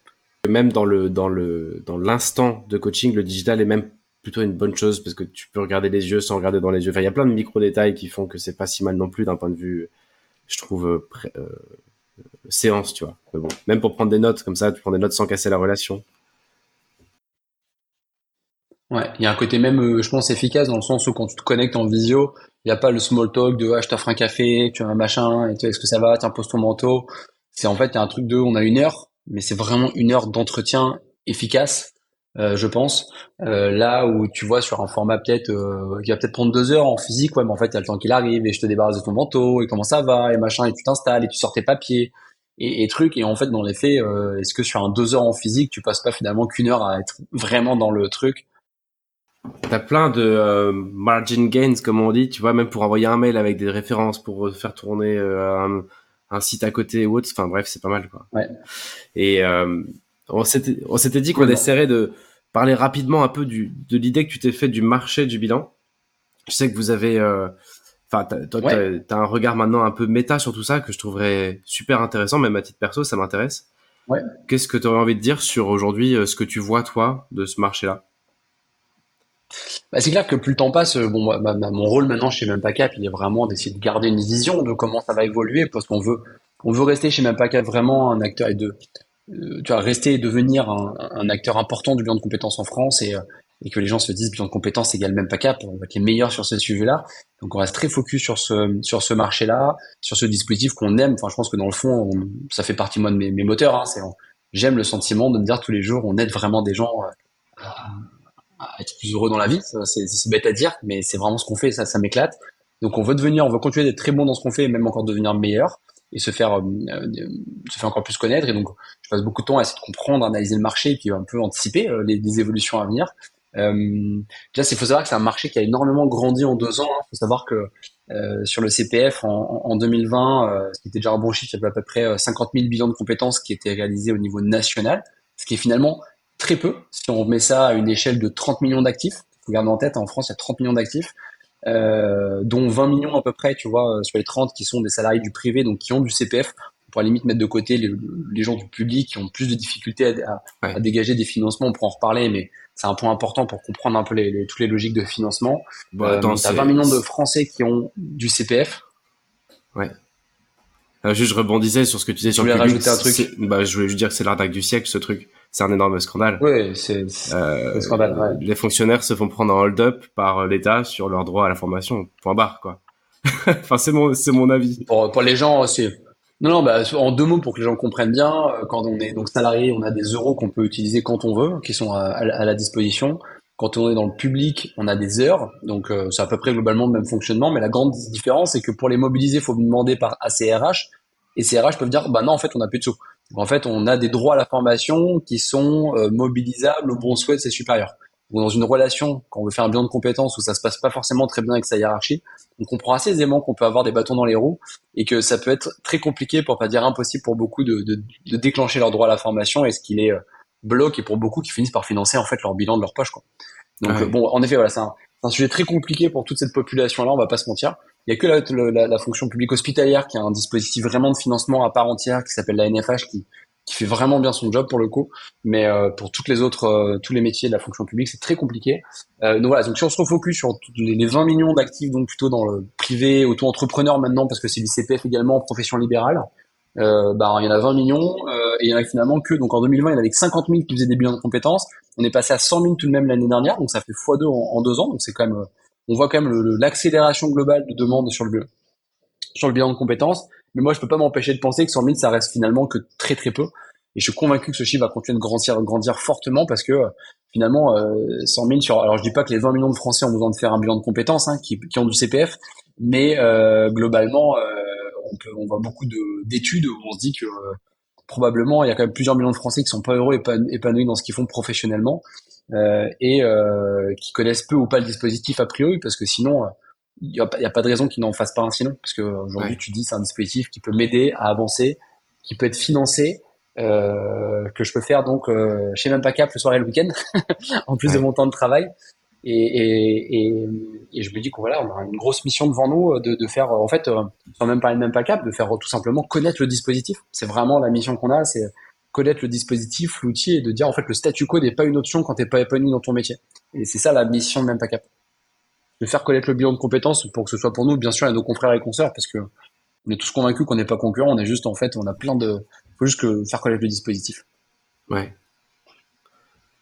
Même dans le, dans le, dans l'instant de coaching, le digital est même plutôt une bonne chose parce que tu peux regarder les yeux sans regarder dans les yeux. Enfin, il y a plein de micro détails qui font que c'est pas si mal non plus d'un point de vue, je trouve, euh, séance, tu vois. bon, même pour prendre des notes comme ça, tu prends des notes sans casser la relation. Ouais, il y a un côté même, euh, je pense, efficace dans le sens où quand tu te connectes en visio, il n'y a pas le small talk de ah, je t'offre un café, tu as un machin, et tu est-ce que ça va, tiens, pose ton manteau. C'est en fait, il y a un truc de on a une heure, mais c'est vraiment une heure d'entretien efficace, euh, je pense. Euh, là où tu vois sur un format peut-être qui va peut-être prendre deux heures en physique, ouais, mais en fait, il y a le temps qu'il arrive et je te débarrasse de ton manteau et comment ça va et machin, et tu t'installes et tu sors tes papiers et, et trucs. Et en fait, dans les faits, euh, est-ce que sur un deux heures en physique, tu passes pas finalement qu'une heure à être vraiment dans le truc? T'as plein de euh, margin gains, comme on dit, tu vois, même pour envoyer un mail avec des références, pour faire tourner euh, un, site à côté ou autre. Enfin bref, c'est pas mal, quoi. Ouais. Et on s'était, on s'était dit qu'on essaierait de parler rapidement un peu du, de l'idée que tu t'es fait du marché du bilan. Je sais que vous avez Enfin, toi, t'as as un regard maintenant un peu méta sur tout ça que je trouverais super intéressant, même à titre perso, ça m'intéresse. Ouais. Qu'est-ce que tu aurais envie de dire sur aujourd'hui euh, ce que tu vois toi de ce marché-là? Bah, c'est clair que plus le temps passe, euh, bon, mon rôle maintenant chez Mempacap, il est vraiment d'essayer de garder une vision de comment ça va évoluer, parce qu'on veut, on veut rester chez Mempacap vraiment un acteur et de, euh, tu vois, rester et devenir un, un, acteur important du bilan de compétences en France et, et que les gens se disent bilan de compétences égale même pas cap, on va être les meilleurs sur ce sujet-là. Donc on reste très focus sur ce sur ce marché-là, sur ce dispositif qu'on aime. Enfin, je pense que dans le fond, ça fait partie moi de mes, moteurs. Hein, c'est j'aime le sentiment de me dire tous les jours, on aide vraiment des gens euh, être plus heureux dans la vie. C'est bête à dire, mais c'est vraiment ce qu'on fait, ça, ça m'éclate. Donc on veut devenir, on veut continuer d'être très bon dans ce qu'on fait, et même encore devenir meilleur et se faire se faire encore plus connaître. Et donc je passe beaucoup de temps à essayer de comprendre, analyser le marché, et puis un peu anticiper les, les évolutions à venir. Euh, déjà, il faut savoir que c'est un marché qui a énormément grandi en deux ans. Il faut savoir que euh, sur le CPF en, en 2020, euh, ce qui était déjà un bon chiffre, il y avait à peu près 50 000 bilans de compétences qui étaient réalisés au niveau national, ce qui est finalement très peu si on met ça à une échelle de 30 millions d'actifs. Il faut garder en tête, en France, il y a 30 millions d'actifs, euh, dont 20 millions à peu près, tu vois, sur les 30 qui sont des salariés du privé, donc qui ont du CPF. On pourrait limite mettre de côté les, les gens du public qui ont plus de difficultés à, à, à dégager des financements. On pourra en reparler, mais c'est un point important pour comprendre un peu les, toutes les logiques de financement. Bon, attends, euh, 20 millions de Français qui ont du CPF. Ouais. Euh, juste, je rebondissais sur ce que tu disais sur le public. un truc bah, Je voulais juste dire que c'est l'arnaque du siècle, ce truc. C'est un énorme scandale. Oui, c'est euh, scandale. Ouais. Les fonctionnaires se font prendre en hold-up par l'État sur leur droit à la formation. Point barre, quoi. enfin, c'est mon, c'est mon avis. Pour, pour les gens, c'est non, non, bah, en deux mots pour que les gens comprennent bien, euh, quand on est donc salarié, on a des euros qu'on peut utiliser quand on veut, qui sont à, la disposition. Quand on est dans le public, on a des heures, donc euh, c'est à peu près globalement le même fonctionnement, mais la grande différence, c'est que pour les mobiliser, il faut demander par ACRH, et CRH peuvent dire, bah non, en fait, on n'a plus de sous. Donc, en fait, on a des droits à la formation qui sont euh, mobilisables au bon souhait de ses supérieurs ou dans une relation, quand on veut faire un bilan de compétences où ça se passe pas forcément très bien avec sa hiérarchie, on comprend assez aisément qu'on peut avoir des bâtons dans les roues et que ça peut être très compliqué, pour pas dire impossible pour beaucoup de, de, de déclencher leur droit à la formation et ce qu'il est euh, bloque et pour beaucoup qui finissent par financer en fait leur bilan de leur poche. Quoi. Donc euh, bon, en effet, voilà, c'est un, un, sujet très compliqué pour toute cette population-là, on va pas se mentir. Il y a que la, la, la fonction publique hospitalière qui a un dispositif vraiment de financement à part entière qui s'appelle la NFH qui qui fait vraiment bien son job pour le coup, mais euh, pour toutes les autres, euh, tous les métiers de la fonction publique, c'est très compliqué. Euh, donc voilà, donc si on se refocus sur les 20 millions d'actifs, donc plutôt dans le privé, auto-entrepreneur maintenant, parce que c'est du CPF également, profession libérale, bah, il y en a 20 millions, et il y en a finalement que, donc en 2020, il y en avait que 50 000 qui faisaient des bilans de compétences, on est passé à 100 000 tout de même l'année dernière, donc ça fait x2 en, en deux ans, donc c'est quand même, on voit quand même l'accélération globale de demande sur le, sur le bilan de compétences, mais moi, je peux pas m'empêcher de penser que 100 000, ça reste finalement que très très peu. Et je suis convaincu que ce chiffre va continuer de grandir, grandir fortement parce que finalement, euh, 100 000 sur. Alors, je dis pas que les 20 millions de Français ont besoin de faire un bilan de compétences, hein, qui, qui, ont du CPF, mais euh, globalement, euh, on, peut, on voit beaucoup d'études où on se dit que euh, probablement il y a quand même plusieurs millions de Français qui sont pas heureux et épanouis dans ce qu'ils font professionnellement euh, et euh, qui connaissent peu ou pas le dispositif a priori parce que sinon il n'y a, a, pas de raison qu'ils n'en fassent pas un sinon, parce que aujourd'hui ouais. tu dis c'est un dispositif qui peut m'aider à avancer, qui peut être financé, euh, que je peux faire donc euh, chez même pas cap le soir et le week-end, en plus ouais. de mon temps de travail. Et, et, et, et je me dis qu'on voilà, on a une grosse mission devant nous de, de faire, en fait, euh, sans même parler de même pas cap, de faire tout simplement connaître le dispositif. C'est vraiment la mission qu'on a, c'est connaître le dispositif, l'outil, et de dire en fait le statu quo n'est pas une option quand t'es pas épanoui dans ton métier. Et c'est ça la mission de même pas cap de faire connaître le bilan de compétences pour que ce soit pour nous, bien sûr, et nos confrères et consoeurs, parce que on est tous convaincus qu'on n'est pas concurrents, on est juste, en fait, on a plein de, faut juste que faire connaître le dispositif. Ouais.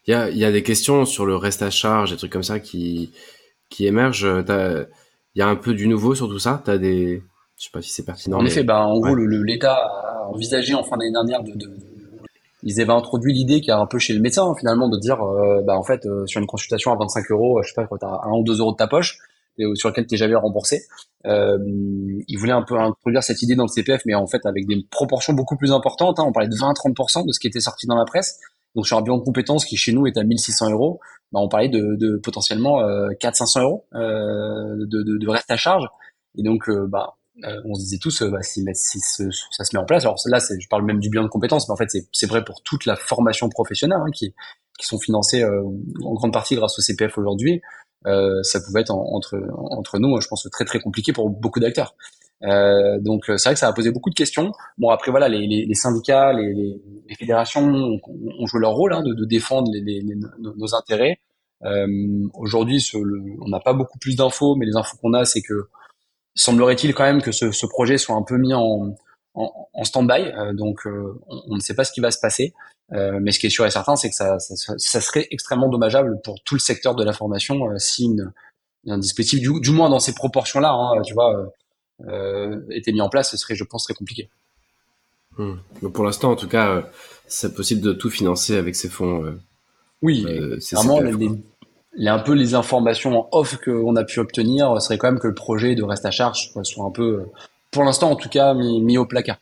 Il y a, il y a des questions sur le reste à charge, des trucs comme ça qui, qui émergent. Il y a un peu du nouveau sur tout ça? T'as des, je sais pas si c'est pertinent. En mais... effet, bah, en ouais. gros, l'État a envisagé en fin d'année dernière de, de, ils avaient introduit l'idée qui a un peu chez le médecin hein, finalement de dire euh, bah en fait euh, sur une consultation à 25 euros je sais pas quand t'as un ou deux euros de ta poche et sur lequel t'es jamais remboursé euh, ils voulaient un peu introduire cette idée dans le CPF mais en fait avec des proportions beaucoup plus importantes hein, on parlait de 20-30% de ce qui était sorti dans la presse. Donc sur un bilan de compétences qui chez nous est à 1600 euros bah, on parlait de, de potentiellement euh, 400-500 euros euh, de, de, de, reste à charge. Et donc euh, bah euh, on se disait tous, euh, bah, si, ça se met en place, alors là, je parle même du bilan de compétences, mais en fait, c'est vrai pour toute la formation professionnelle hein, qui, sont financées euh, en grande partie grâce au CPF aujourd'hui. Ça pouvait être en, entre nous, je pense, très très compliqué pour beaucoup d'acteurs. Donc c'est vrai que ça a posé beaucoup de questions. Bon après voilà, les, syndicats, les, les, fédérations ont, joué leur rôle hein, de, défendre nos, intérêts. Aujourd'hui, on n'a pas beaucoup plus d'infos, mais les infos qu'on a, c'est que semblerait-il quand même que ce, ce, projet soit un peu mis en, en, en stand-by, euh, donc euh, on, on, ne sait pas ce qui va se passer. Euh, mais ce qui est sûr et certain, c'est que ça, ça, ça, serait extrêmement dommageable pour tout le secteur de la formation euh, si une, un dispositif, du, du, moins dans ces proportions-là, hein, tu vois, euh, était mis en place, ce serait, je pense, très compliqué. Hum. Mais pour l'instant, en tout cas, c'est possible de tout financer avec ces fonds. oui, vraiment, les, les, un peu les informations en off qu'on a pu obtenir serait quand même que le projet de reste à charge soit un peu, pour l'instant en tout cas, mis, au placard.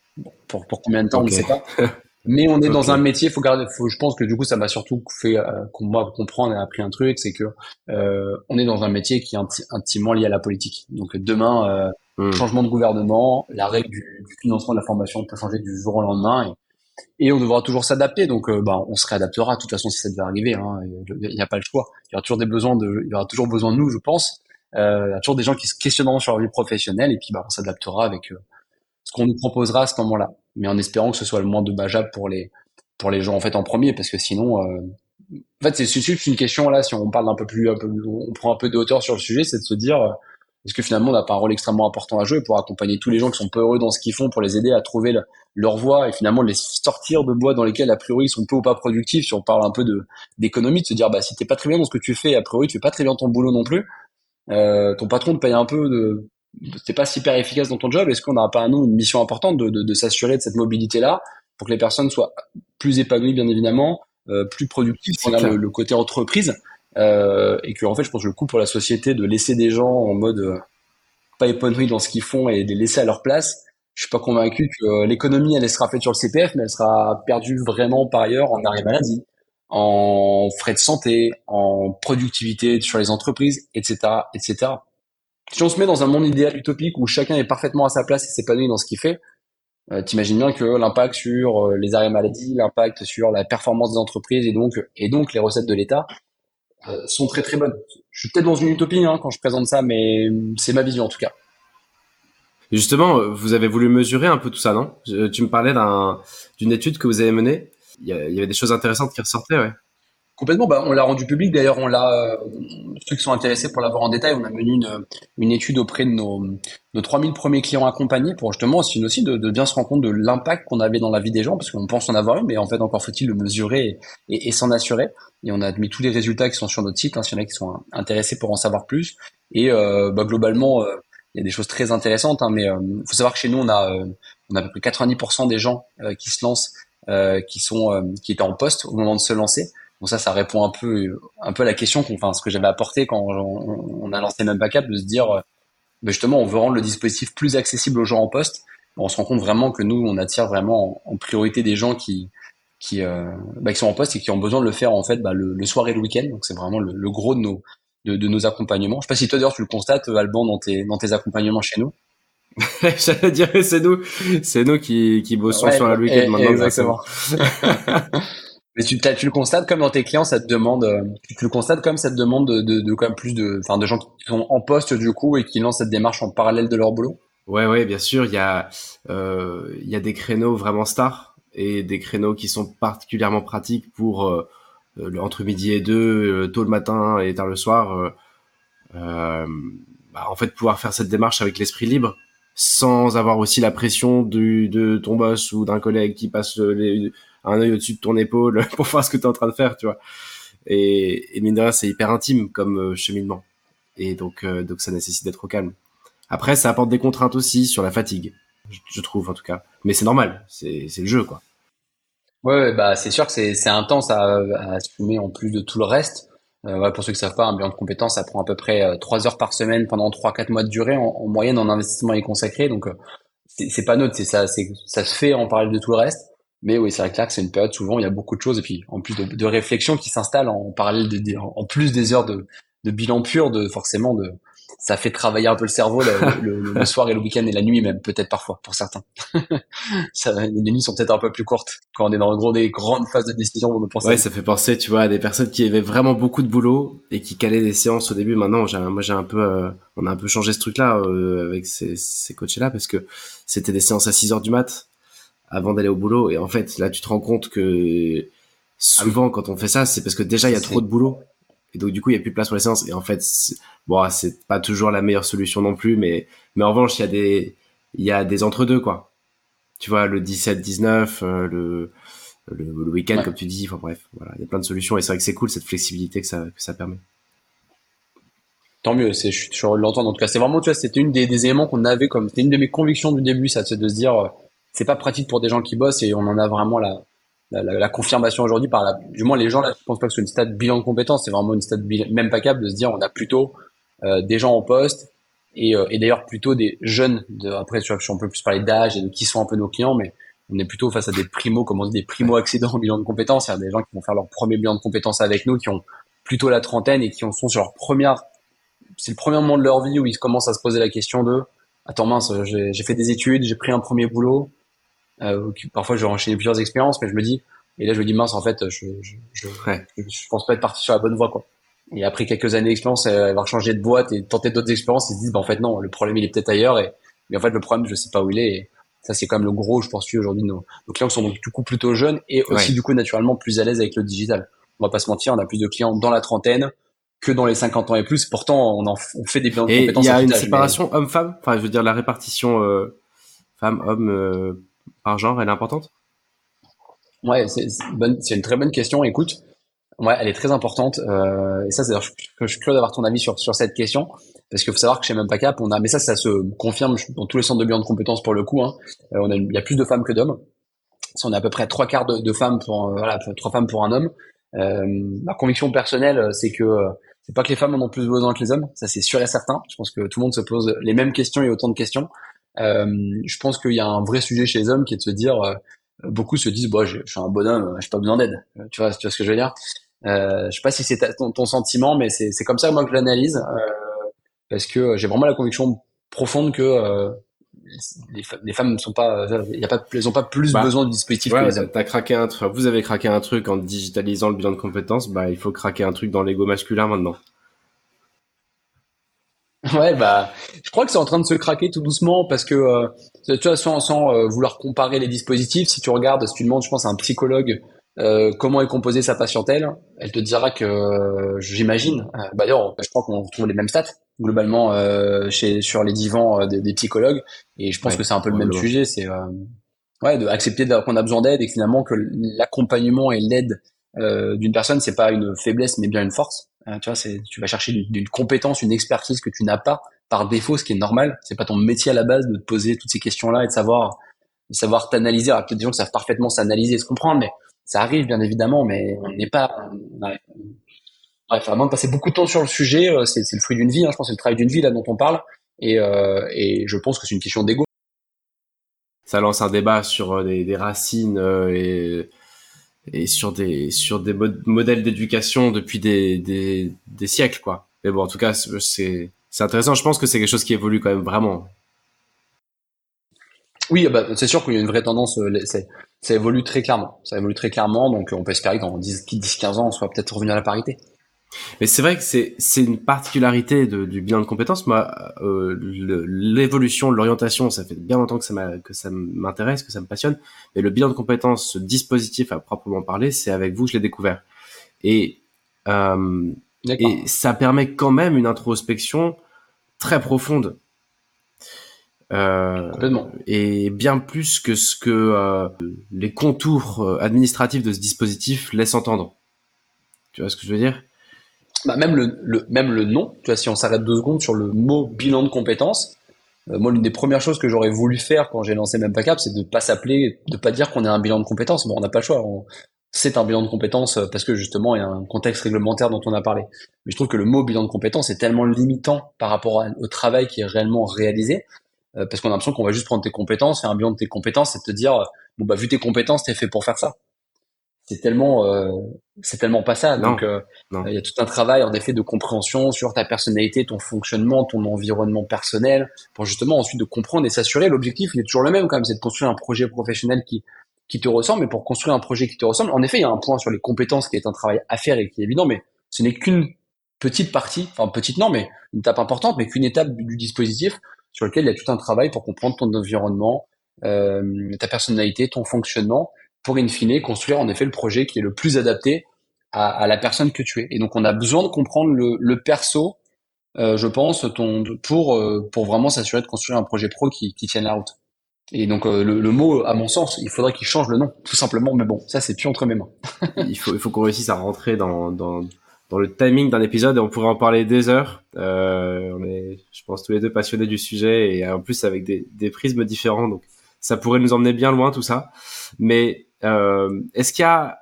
pour, pour combien de temps, on ne sait pas. Mais on est dans un métier, faut garder, faut, je pense que du coup, ça m'a surtout fait, euh, moi, comprendre et appris un truc, c'est que euh, on est dans un métier qui est intimement lié à la politique. Donc demain, euh, hmm. changement de gouvernement, la règle du, du, financement de la formation peut changer du jour au lendemain, et, et on devra toujours s'adapter. Donc, euh, bah, on se réadaptera. De toute façon, si ça devait arriver, hein, il n'y a pas le choix. Il y aura toujours des besoins de, il y aura toujours besoin de nous, je pense. Euh, il y a toujours des gens qui se questionneront sur leur vie professionnelle, et puis bah, on s'adaptera avec euh, ce qu'on nous proposera à ce moment-là mais en espérant que ce soit le moins dommageable pour les pour les gens en fait en premier, parce que sinon, euh, en fait, c'est juste une question là. Si on parle un peu plus, un peu, on prend un peu de hauteur sur le sujet, c'est de se dire est-ce que finalement on n'a pas un rôle extrêmement important à jouer pour accompagner tous les gens qui sont peu heureux dans ce qu'ils font, pour les aider à trouver leur voie et finalement les sortir de bois dans lesquels a priori ils sont peu ou pas productifs. Si on parle un peu d'économie, de se dire bah si t'es pas très bien dans ce que tu fais, a priori tu fais pas très bien ton boulot non plus. Euh, ton patron te paye un peu de t'es pas super efficace dans ton job, est-ce qu'on n'a pas à nous une mission importante de, de, de s'assurer de cette mobilité-là pour que les personnes soient plus épanouies, bien évidemment, euh, plus productives, on a le, côté entreprise, euh, et que en fait, je pense que le coup pour la société de laisser des gens en mode euh, pas épanouis dans ce qu'ils font et les laisser à leur place, je suis pas convaincu que euh, l'économie elle sera faite sur le CPF, mais elle sera perdue vraiment par ailleurs en arrêt maladie, en frais de santé, en productivité sur les entreprises, etc., etc si on se met dans un monde idéal utopique où chacun est parfaitement à sa place et s'épanouit dans ce qu'il fait, euh, t'imagines bien que l'impact sur les arrêts maladie, l'impact sur la performance des entreprises et donc et donc les recettes de l'État euh, sont très très bonnes. Je suis peut-être dans une utopie hein, quand je présente ça, mais c'est ma vision en tout cas. Justement, vous avez voulu mesurer un peu tout ça, non? Tu me parlais d'une étude que vous avez menée. Il y, avait des choses intéressantes qui ressortaient, ouais. Complètement, bah, on l'a rendu public. D'ailleurs, on l'a. Euh, ceux qui sont intéressés pour l'avoir en détail, on a mené une, une étude auprès de nos, nos 3000 premiers clients accompagnés pour justement aussi, aussi de, de bien se rendre compte de l'impact qu'on avait dans la vie des gens, parce qu'on pense en avoir une, mais en fait encore faut-il le mesurer et, et, s'en assurer. Et on a mis tous les résultats qui sont sur notre site, hein, s'il y en a qui sont intéressés pour en savoir plus. Et euh, bah, globalement, euh, il y a des choses très intéressantes, hein, mais il faut savoir que chez nous, on a, on a à peu près 90% des gens qui se lancent, qui sont, qui étaient en poste au moment de se lancer. Donc ça, ça répond un peu, un peu à la question qu'on, enfin, ce que j'avais apporté quand on, a lancé même backup, de se dire, euh, ben justement, on veut rendre le dispositif plus accessible aux gens en poste. On se rend compte vraiment que nous, on attire vraiment en, priorité des gens qui, qui, euh, bah, qui sont en poste et qui ont besoin de le faire en fait bah, le, le, soir et le week-end. Donc c'est vraiment le, le, gros de nos, de, de, nos accompagnements. Je sais pas si toi d'ailleurs tu le constates, Alban, dans tes, dans tes accompagnements chez nous. J'allais dire c'est nous, c'est nous qui, qui bossons sur le week-end maintenant. Exactement. Mais tu, le constates comme dans tes clients, ça te demande, euh, tu le constates comme ça te demande de, de, de quand plus de, enfin, de gens qui sont en poste du coup et qui lancent cette démarche en parallèle de leur boulot? Ouais, ouais, bien sûr. Il y a, euh, il y a des créneaux vraiment stars et des créneaux qui sont particulièrement pratiques pour euh, entre midi et deux, tôt le matin et tard le soir. Bah, en fait, pouvoir faire cette démarche avec l'esprit libre, sans avoir aussi la pression du, de ton boss ou d'un collègue qui passe les, un œil au-dessus de ton épaule pour voir ce que tu es en train de faire, tu vois. Et, mine de rien, c'est hyper intime comme euh, cheminement. Et donc, euh, donc ça nécessite d'être au calme. Après, ça apporte des contraintes aussi sur la fatigue, je, trouve en tout cas. Mais c'est normal, c'est le jeu, quoi. Ouais, bah c'est sûr que c'est intense à, assumer en plus de tout le reste. Euh, pour ceux qui savent pas, un bilan de compétences, ça prend à peu près trois heures par semaine pendant trois quatre mois de durée en, moyenne en investissement est consacré. Donc c'est pas neutre, c'est ça, ça se fait en parallèle de tout le reste. Mais oui, c'est vrai que là, c'est une période souvent il y a beaucoup de choses et puis en plus de, de réflexion qui s'installe en parallèle de, en plus des heures de, de bilan pur, de forcément de ça fait travailler un peu le cerveau le, le, soir et le week-end et la nuit même peut-être parfois pour certains. ça, les nuits sont peut-être un peu plus courtes quand on est dans gros des grandes phases de décision. On penser. Ouais, ça fait penser, tu vois, à des personnes qui avaient vraiment beaucoup de boulot et qui calaient des séances au début. Maintenant, moi j'ai un peu, euh, on a un peu changé ce truc-là euh, avec ces, ces coachs-là parce que c'était des séances à 6 heures du mat avant d'aller au boulot. Et en fait, là, tu te rends compte que souvent, quand on fait ça, c'est parce que déjà, il y a trop de boulot. Et donc, du coup, il y a plus de place pour les séances. Et en fait, bon, c'est pas toujours la meilleure solution non plus, mais, mais en revanche, il y a des, il y a des entre-deux, quoi. Tu vois, le 17-19, euh, le, le, week-end, comme tu dis, enfin bref, voilà, il y a plein de solutions. Et c'est vrai que c'est cool, cette flexibilité que ça, que ça permet. Tant mieux, c'est, je suis toujours l'entendre. En tout cas, c'est vraiment, tu vois, c'était une des, des éléments qu'on avait comme, c'était une de mes convictions du début, ça, c'est de se dire, c'est pas pratique pour des gens qui bossent et on en a vraiment la, la, confirmation aujourd'hui par la, du moins les gens là, je pense pas que c'est une stade bilan de compétences, c'est vraiment une stade même pas capable de se dire on a plutôt euh, des gens en poste et, euh, et d'ailleurs plutôt des jeunes. De, après, tu vois, on peut plus parler d'âge et de qui sont un peu nos clients, mais on est plutôt face à des primo, comment on dit, des primo accédants au bilan de compétences, c'est-à-dire des gens qui vont faire leur premier bilan de compétences avec nous, qui ont plutôt la trentaine et qui en sont sur leur première, c'est le premier moment de leur vie où ils commencent à se poser la question de, attends mince, j'ai fait des études, j'ai pris un premier boulot, euh, parfois je vais enchaîner plusieurs expériences, mais je me dis, et là je me dis mince en fait, je je, je, je pense pas être parti sur la bonne voie quoi. Et après quelques années d'expérience, avoir changé de boîte et tenter d'autres expériences, ils se disent bah en fait non, le problème il est peut-être ailleurs et mais en fait le problème je sais pas où il est. Et ça c'est quand même le gros, je poursuis aujourd'hui nos, nos clients sont donc du coup plutôt jeunes et aussi du coup naturellement plus à l'aise avec le digital. On va pas se mentir, on a plus de clients dans la trentaine que dans les 50 ans et plus. Pourtant, on en on fait des de compétences. Il y a une séparation homme-femme? Enfin, je veux dire la répartition euh, femme-homme euh, par genre, elle est importante? Ouais, c'est une très bonne question. Écoute, ouais, elle est très importante. Euh, et ça, c'est je, je suis curieux d'avoir ton avis sur sur cette question parce qu'il faut savoir que chez Cap, on a, mais ça, ça se confirme dans tous les centres de bilan de compétences pour le coup. Hein, euh, on a, il y a plus de femmes que d'hommes. On a à peu près trois quarts de, femmes pour, euh, voilà, trois femmes pour un homme. Euh, ma conviction personnelle, c'est que c'est pas que les femmes en ont plus besoin que les hommes, ça c'est sûr et certain. Je pense que tout le monde se pose les mêmes questions et autant de questions. Euh, je pense qu'il y a un vrai sujet chez les hommes qui est de se dire, euh, beaucoup se disent, bon, je, suis un bonhomme, j'ai pas besoin d'aide. Tu vois, tu vois ce que je veux dire? Euh, Je sais pas si c'est ton, ton, sentiment, mais c'est comme ça moi que je l'analyse, euh, parce que j'ai vraiment la conviction profonde que euh, les, les, femmes ne sont pas, y a pas, elles ont pas plus bah, besoin du dispositif que les hommes. As craqué un truc, vous avez craqué un truc en digitalisant le bilan de compétences, bah il faut craquer un truc dans l'ego masculin maintenant. Ouais, bah, je crois que c'est en train de se craquer tout doucement parce que, euh, tu vois, sans, sans euh, vouloir comparer les dispositifs, si tu regardes, si tu demandes, je pense, à un psychologue euh, comment est composée sa patientèle, elle te dira que, euh, j'imagine, bah d'ailleurs, je crois qu'on retrouve les mêmes stats globalement chez sur les divans des, des, psychologues, et je pense que c'est un peu le même sujet, c'est ouais, de accepter qu'on a besoin d'aide et finalement que l'accompagnement et l'aide d'une personne, c'est pas une faiblesse mais bien une force. Euh, tu vois, tu vas chercher d'une compétence, une expertise que tu n'as pas par défaut, ce qui est normal. C'est pas ton métier à la base de te poser toutes ces questions-là et de savoir, de savoir t'analyser. Alors peut-être des gens qui savent parfaitement s'analyser et se comprendre, mais ça arrive bien évidemment, mais on n'est pas. Ouais. Bref, vraiment de passer beaucoup de temps sur le sujet, euh, c'est, le fruit d'une vie. Hein, je pense c'est le travail d'une vie là dont on parle, et, euh, et je pense que c'est une question d'ego. Ça lance un débat sur euh, des, des racines et et sur des modèles d'éducation depuis des, siècles quoi. Mais bon, en tout cas, c'est c'est intéressant. Je pense que c'est quelque chose qui évolue quand même vraiment. Oui, bah, c'est sûr qu'il y a une vraie tendance. Euh, ça évolue très clairement. Ça évolue très clairement. Donc, on peut espérer que dans 10, 10 15 ans, on soit peut-être revenu à la parité. Mais c'est vrai que c'est c'est une particularité de, du bilan de compétences. Moi, euh, l'évolution, l'orientation, ça fait bien longtemps que ça que ça m'intéresse, que ça me passionne. Mais le bilan de compétences, ce dispositif à proprement parler, c'est avec vous que je l'ai découvert. Et euh, et ça permet quand même une introspection très profonde. Euh, et bien plus que ce que euh, les contours euh, administratifs de ce dispositif laissent entendre. Tu vois ce que je veux dire? Bah, même le, le, même le nom, tu vois, si on s'arrête deux secondes sur le mot bilan de compétences, euh, moi, l'une des premières choses que j'aurais voulu faire quand j'ai lancé même c'est de pas s'appeler, de pas dire qu'on est un bilan de compétences. Bon, on n'a pas le choix. C'est un bilan de compétences euh, parce que justement, il y a un contexte réglementaire dont on a parlé. Mais je trouve que le mot bilan de compétences est tellement limitant par rapport au travail qui est réellement réalisé, euh, parce qu'on a l'impression qu'on va juste prendre tes compétences, faire un bilan de tes compétences et te dire, bon, bah, vu tes compétences, t'es fait pour faire ça c'est tellement euh, c'est tellement pas ça. Donc euh, il y a tout un travail en effet de compréhension sur ta personnalité, ton fonctionnement, ton environnement personnel, pour justement ensuite de comprendre et s'assurer. L'objectif il est toujours le même quand même, c'est de construire un projet professionnel qui qui te ressemble. Mais pour construire un projet qui te ressemble, en effet il y a un point sur les compétences qui est un travail à faire et qui est évident, mais ce n'est qu'une petite partie, enfin petite non, mais une étape importante, mais qu'une étape du, dispositif sur lequel il y a tout un travail pour comprendre ton environnement, euh, ta personnalité, ton fonctionnement pour in fine construire en effet le projet qui est le plus adapté à, la personne que tu es. Et donc on a besoin de comprendre le, perso, euh, je pense, pour euh, pour vraiment s'assurer de construire un projet pro qui, tienne la route. Et donc euh, le, mot, à mon sens, il faudrait qu'il change le nom, tout simplement. Mais bon, ça c'est plus entre mes mains. il faut il faut qu'on réussisse à rentrer dans dans dans le timing d'un épisode et on pourrait en parler des heures. On est, je pense, tous les deux passionnés du sujet et en plus avec des, des prismes différents, donc ça pourrait nous emmener bien loin tout ça. Mais est-ce qu'il y a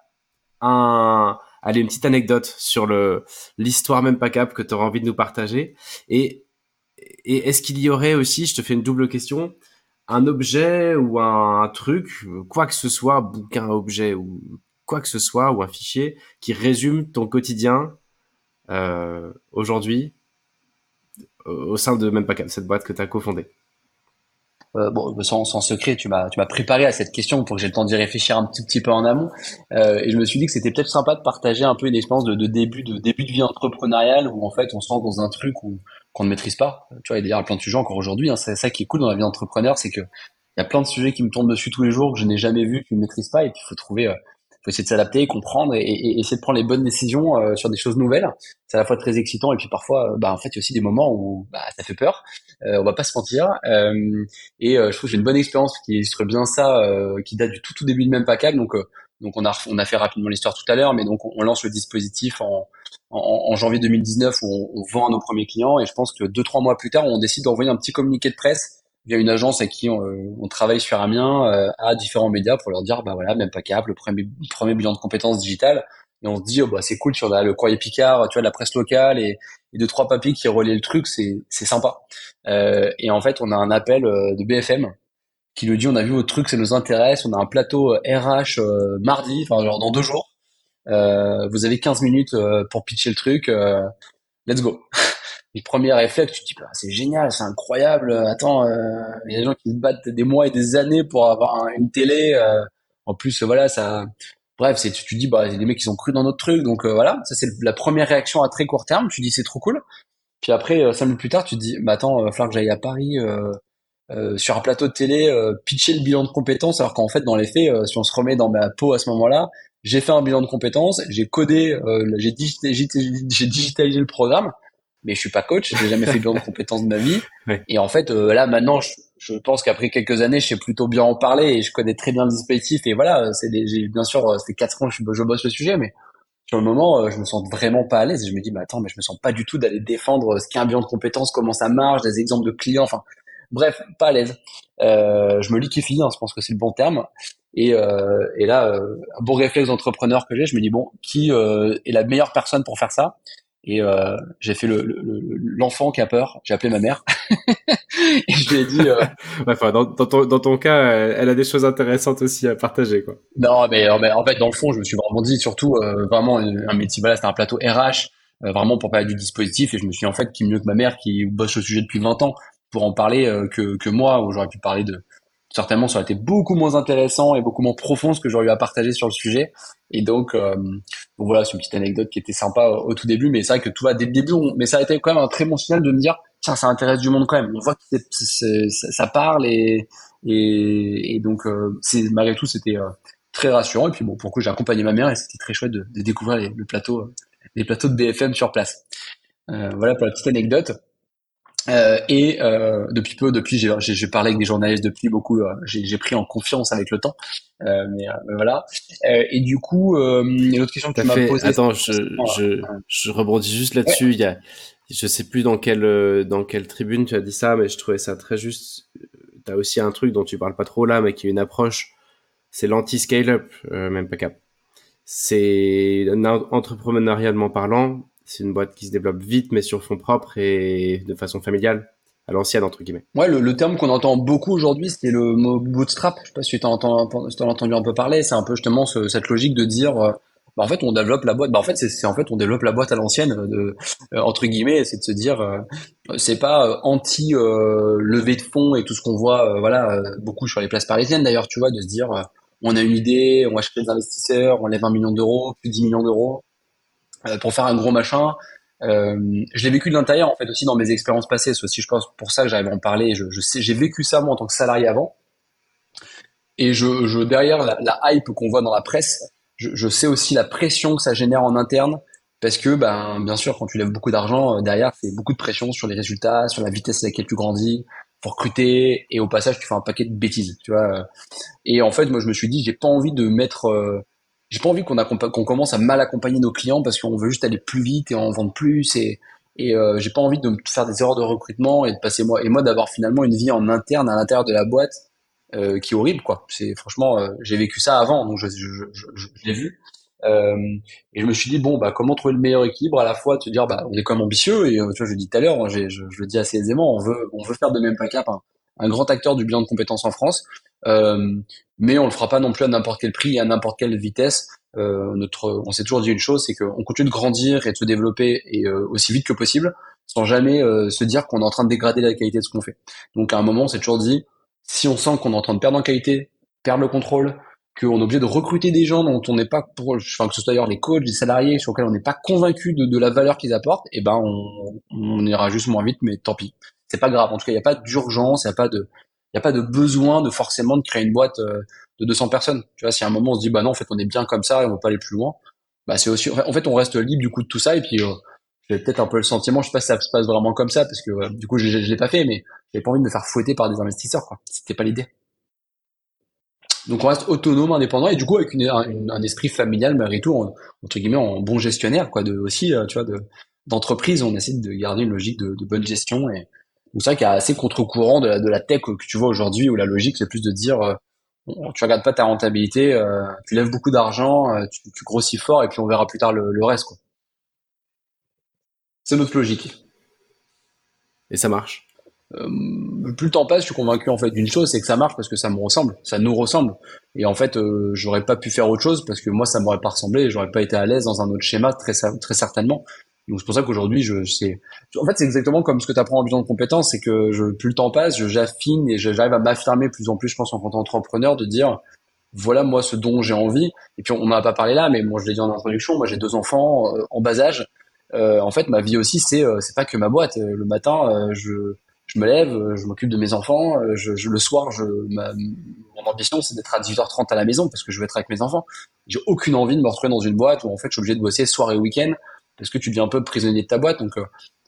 un, allez, une petite anecdote sur l'histoire même pas cap que tu auras envie de nous partager? Et, et est-ce qu'il y aurait aussi, je te fais une double question, un objet ou un truc, quoi que ce soit, bouquin, objet ou quoi que ce soit, ou un fichier qui résume ton quotidien euh, aujourd'hui au sein de même pas cap, cette boîte que tu as cofondée? Euh, bon, sans, sans secret, tu m'as, tu m'as préparé à cette question pour que j'ai le temps d'y réfléchir un petit, petit peu en amont. Euh, et je me suis dit que c'était peut-être sympa de partager un peu une expérience de, de, début, de début de vie entrepreneuriale où en fait on se rend dans un truc où, qu'on ne maîtrise pas. Tu vois, y a plein de sujets encore aujourd'hui. Hein, c'est ça qui est cool dans la vie d'entrepreneur, c'est que il y a plein de sujets qui me tombent dessus tous les jours que je n'ai jamais vu, que je ne maîtrise pas, et puis il faut trouver, euh, faut essayer de s'adapter, comprendre et, et, essayer de prendre les bonnes décisions euh, sur des choses nouvelles. C'est à la fois très excitant et puis parfois, euh, bah en fait, il y a aussi des moments où bah, ça fait peur. Euh, on va pas se mentir. Euh, et je trouve que j'ai une bonne expérience qui illustre bien ça, qui date du tout tout début de même package. Donc donc on a on a fait rapidement l'histoire tout à l'heure, mais donc on, lance le dispositif en, en, en janvier 2019 où on, on, vend à nos premiers clients et je pense que deux trois mois plus tard, on décide d'envoyer un petit communiqué de presse via une agence à qui on, on travaille sur Amiens euh, à différents médias pour leur dire bah voilà même pas cap le premier, premier bilan de compétences digitales. Et on se dit oh, bah c'est cool sur le Courrier Picard tu vois la presse locale et, et deux trois papiers qui relaient le truc c'est c'est sympa. Euh, et en fait on a un appel euh, de BFM qui nous dit on a vu votre truc ça nous intéresse on a un plateau RH euh, mardi enfin genre dans deux jours. Euh, vous avez 15 minutes pour pitcher le truc let's go les premiers réflexes, tu te dis, bah, c'est génial, c'est incroyable. Attends, euh, il y a des gens qui se battent des mois et des années pour avoir une télé. Euh, en plus, voilà, ça. Bref, c'est tu, te dis, bah, a des mecs qui ont cru dans notre truc, donc euh, voilà. Ça c'est la première réaction à très court terme. Tu dis, c'est trop cool. Puis après, cinq minutes plus tard, tu te dis, bah attends, va falloir que j'aille à Paris. sur un plateau de télé, pitcher le bilan de compétences, alors qu'en fait, dans les faits, si on se remet dans ma peau à ce moment-là, j'ai fait un bilan de compétences, j'ai codé, j'ai digitalisé le programme, mais je suis pas coach, j'ai jamais fait de de compétences de ma vie. Et en fait, euh, là maintenant, je, je pense qu'après quelques années, je sais plutôt bien en parler et je connais très bien le dispositif. Et voilà, c'est j'ai bien sûr, euh, ça fait quatre ans que je, je, bosse le sujet, mais sur le moment, euh, je me sens vraiment pas à l'aise. Et je me dis, mais attends, mais je me sens pas du tout d'aller défendre ce qu'est un bilan de compétences, comment ça marche, des exemples de clients, enfin, bref, pas à l'aise. Euh, je me liquéfie, hein, je pense que c'est le bon terme. Et, euh, et là, un bon réflexe d'entrepreneur que j'ai, je me dis bon, qui est la meilleure personne pour faire ça? Et euh, j'ai fait le, l'enfant qui a peur. J'ai appelé ma mère et je lui ai dit. Euh, enfin, dans, dans, ton, dans ton cas, elle, a des choses intéressantes aussi à partager, quoi. Non, mais, mais en fait, dans le fond, je me suis vraiment dit, surtout euh, vraiment un métier. Voilà, c'était un plateau RH, euh, vraiment pour parler du dispositif. Et je me suis dit, en fait, qui mieux que ma mère qui bosse le sujet depuis 20 ans pour en parler que que moi, où j'aurais pu parler de certainement ça aurait été beaucoup moins intéressant et beaucoup moins profond ce que j'aurais eu à partager sur le sujet. Et donc, euh, voilà, c'est une petite anecdote qui était sympa au, tout début, mais c'est vrai que tout va dès le début, mais ça a été quand même un très bon signal de me dire, tiens, ça intéresse du monde quand même. On voit que ça, parle et, et, donc, euh, malgré tout, c'était euh, très rassurant. Et puis bon, pour j'ai accompagné ma mère et c'était très chouette de, découvrir les, le plateau, les plateaux de BFM sur place. voilà pour la petite anecdote. Euh, et euh, depuis peu, depuis j'ai, j'ai, parlé avec des journalistes depuis beaucoup, euh, j'ai, pris en confiance avec le temps. Euh, mais, mais, voilà. et du coup, il y a une autre question que tu m'as posée. Attends, je, je, je rebondis juste là-dessus. Il y a, je sais plus dans quelle dans quelle tribune tu as dit ça, mais je trouvais ça très juste. Tu as aussi un truc dont tu parles pas trop là, mais qui est une approche. C'est l'anti-scale-up, même pas cap. C'est entrepreneurialement parlant, c'est une boîte qui se développe vite, mais sur fond propre et de façon familiale, à l'ancienne, entre guillemets. Ouais, le, le terme qu'on entend beaucoup aujourd'hui, c'est le mot bootstrap. Je sais pas si tu as, entendu un peu parler. C'est un peu justement cette logique de dire, euh, bah, en fait, on développe la boîte. Bah, en fait, c'est en fait, on développe la boîte à l'ancienne, de, euh, entre guillemets. C'est de se dire, euh, c'est pas anti levée de fonds et tout ce qu'on voit, voilà, beaucoup sur les places parisiennes d'ailleurs, tu vois, de se dire, on a une idée, on va chercher des investisseurs, on lève un million d'euros, plus 10 millions d'euros euh, pour faire un gros machin. Euh, je l'ai vécu de l'intérieur en fait aussi dans mes expériences passées. C'est aussi, je pense, pour ça que j'arrive à en parler. J'ai vécu ça moi en tant que salarié avant. Et je, derrière la, hype qu'on voit dans la presse, je, je, sais aussi la pression que ça génère en interne. Parce que, ben, bien sûr, quand tu lèves beaucoup d'argent, euh, derrière, c'est beaucoup de pression sur les résultats, sur la vitesse à laquelle tu grandis, pour recruter, et au passage, tu fais un paquet de bêtises, tu vois. Et en fait, moi, je me suis dit, j'ai pas envie de mettre j'ai pas envie qu'on qu'on commence à mal accompagner nos clients parce qu'on veut juste aller plus vite et en vendre plus et et euh, j'ai pas envie de faire des erreurs de recrutement et de passer moi et moi d'avoir finalement une vie en interne à l'intérieur de la boîte euh, qui est horrible quoi. C'est franchement, euh, j'ai vécu ça avant, donc je, je, je, je, l'ai vu. Euh, et je me suis dit bon bah comment trouver le meilleur équilibre à la fois te dire bah on est quand même ambitieux et tu vois je dis tout à l'heure, je, je, le dis assez aisément, on veut on veut faire de même pas cap un, grand acteur du bilan de compétences en France, mais on le fera pas non plus à n'importe quel prix et à n'importe quelle vitesse. notre on s'est toujours dit une chose, c'est qu'on continue de grandir et de se développer et aussi vite que possible, sans jamais se dire qu'on est en train de dégrader la qualité de ce qu'on fait. Donc à un moment on s'est toujours dit si on sent qu'on est en train de perdre en qualité, perdre le contrôle, qu'on est obligé de recruter des gens dont on n'est pas, pour, enfin que ce soit d'ailleurs les coachs, les salariés sur lesquels on n'est pas convaincu de, de, la valeur qu'ils apportent, et eh ben on, on, ira juste moins vite, mais tant pis. C'est pas grave. En tout cas, il n'y a pas d'urgence, il n'y a pas de, il y a pas de besoin de forcément de créer une boîte euh, de 200 personnes. Tu vois, si à un moment on se dit bah non, en fait on est bien comme ça et on va pas aller plus loin, bah c'est aussi, en fait on reste libre du coup de tout ça et puis euh, j'ai peut-être un peu le sentiment, je sais pas si ça se passe vraiment comme ça parce que euh, du coup je, je l'ai pas fait, mais j'avais pas envie de me faire fouetter par des investisseurs, quoi. C'était pas l'idée. Donc on reste autonome, indépendant et du coup avec une, un, esprit familial malgré tout, entre guillemets, en bon gestionnaire, quoi, de aussi, tu vois, de d'entreprise, on essaie de garder une logique de, de bonne gestion et c'est vrai qu'il y a assez contre-courant de la, de la tech que tu vois aujourd'hui où la logique c'est plus de dire euh, tu regardes pas ta rentabilité, euh, tu lèves beaucoup d'argent, tu, tu, grossis fort et puis on verra plus tard le, le reste quoi. C'est notre logique. Et ça marche. Euh, plus le temps passe, je suis convaincu en fait d'une chose, c'est que ça marche parce que ça me ressemble, ça nous ressemble. Et en fait, euh, j'aurais pas pu faire autre chose parce que moi, ça m'aurait pas ressemblé et j'aurais pas été à l'aise dans un autre schéma très très certainement. Donc c'est pour ça qu'aujourd'hui, je sais. En fait, c'est exactement comme ce que tu apprends en bilan de compétences, c'est que je, plus le temps passe, j'affine et j'arrive à m'affirmer plus en plus, je pense, en tant qu'entrepreneur, de dire voilà moi ce dont j'ai envie. Et puis on n'en a pas parlé là, mais moi je l'ai dit en introduction, moi j'ai deux enfants euh, en bas âge. Euh, en fait, ma vie aussi, c'est euh, c'est pas que ma boîte. Le matin, je je me lève, je m'occupe de mes enfants. Je, je, le soir, je, ma, mon ambition, c'est d'être à 18h30 à la maison parce que je veux être avec mes enfants. J'ai aucune envie de me retrouver dans une boîte où en fait je suis obligé de bosser soir et week-end parce que tu deviens un peu prisonnier de ta boîte. Donc,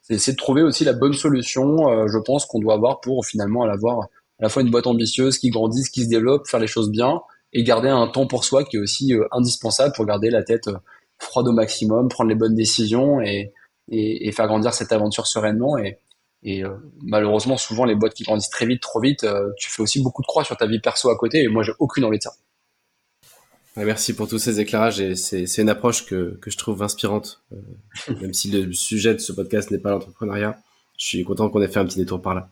c'est essayer de trouver aussi la bonne solution. je pense qu'on doit avoir pour finalement avoir à la fois une boîte ambitieuse qui grandit, qui se développe, faire les choses bien et garder un temps pour soi qui est aussi indispensable pour garder la tête froide au maximum, prendre les bonnes décisions et, faire grandir cette aventure sereinement. Et, euh, malheureusement, souvent, les boîtes qui grandissent très vite, trop vite, euh, tu fais aussi beaucoup de croix sur ta vie perso à côté. Et moi, j'ai aucune envie de ça. Merci pour tous ces éclairages et c'est une approche que, que, je trouve inspirante. Euh, même si le sujet de ce podcast n'est pas l'entrepreneuriat, je suis content qu'on ait fait un petit détour par là.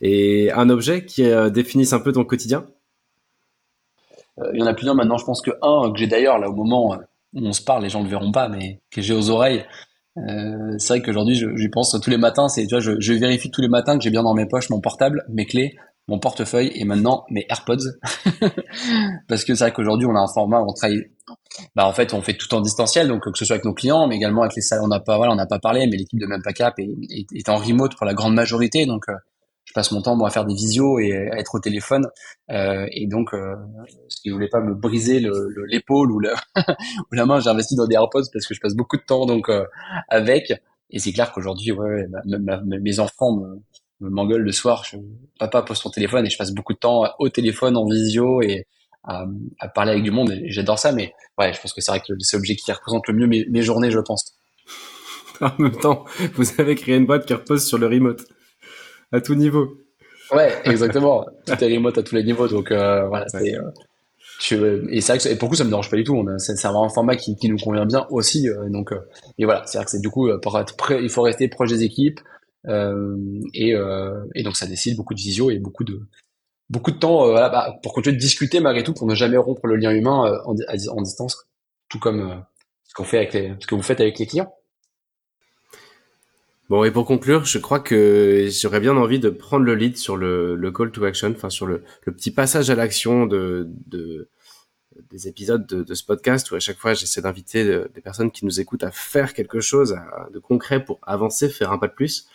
Et un objet qui définisse un peu ton quotidien? Il y en a plusieurs maintenant. Je pense que un que j'ai d'ailleurs là au moment on se parle, les gens le verront pas, mais que j'ai aux oreilles. Euh, c'est vrai qu'aujourd'hui, j'y pense tous les matins. C'est, tu vois, je, je, vérifie tous les matins que j'ai bien dans mes poches mon portable, mes clés, mon portefeuille et maintenant mes AirPods. Parce que c'est vrai qu'aujourd'hui, on a un format, on travaille. Bah en fait, on fait tout en distanciel, donc que ce soit avec nos clients, mais également avec les salles. On n'a pas, voilà, on n'a pas parlé, mais l'équipe de Même est, en remote pour la grande majorité, donc euh, je passe mon temps à faire des visios et à être au téléphone euh, et donc euh, si vous voulez pas me briser l'épaule le, ou, le ou la main j'ai investi dans des AirPods parce que je passe beaucoup de temps donc euh, avec et c'est clair qu'aujourd'hui ouais, mes enfants me m'engueulent le soir je, papa pose ton téléphone et je passe beaucoup de temps au téléphone en visio et à, à parler avec du monde et j'adore ça mais ouais je pense que c'est vrai que c'est l'objet qui représente le mieux mes, mes journées je pense en même temps vous avez créé une boîte qui repose sur le remote à tout niveau. Ouais, exactement. tout est remote à tous les niveaux. Donc euh, voilà, c'est. Euh, euh, et c'est vrai que et pour le coup ça me dérange pas du tout. C'est un format qui, qui nous convient bien aussi. donc et voilà, c'est vrai que c'est du coup pour être prêt, il faut rester proche des équipes. Et, et donc ça décide beaucoup de visio et beaucoup de beaucoup de temps voilà, bah, pour continuer de discuter malgré tout pour ne jamais rompre le lien humain en, en distance, tout comme ce qu'on fait avec les, ce que vous faites avec les clients. Bon, et pour conclure, je crois que j'aurais bien envie de prendre le lead sur le, le call to action, enfin sur le, le petit passage à l'action de, de, des épisodes de, de, ce podcast où à chaque fois j'essaie d'inviter des personnes qui nous écoutent à faire quelque chose de concret pour avancer, faire un pas de plus.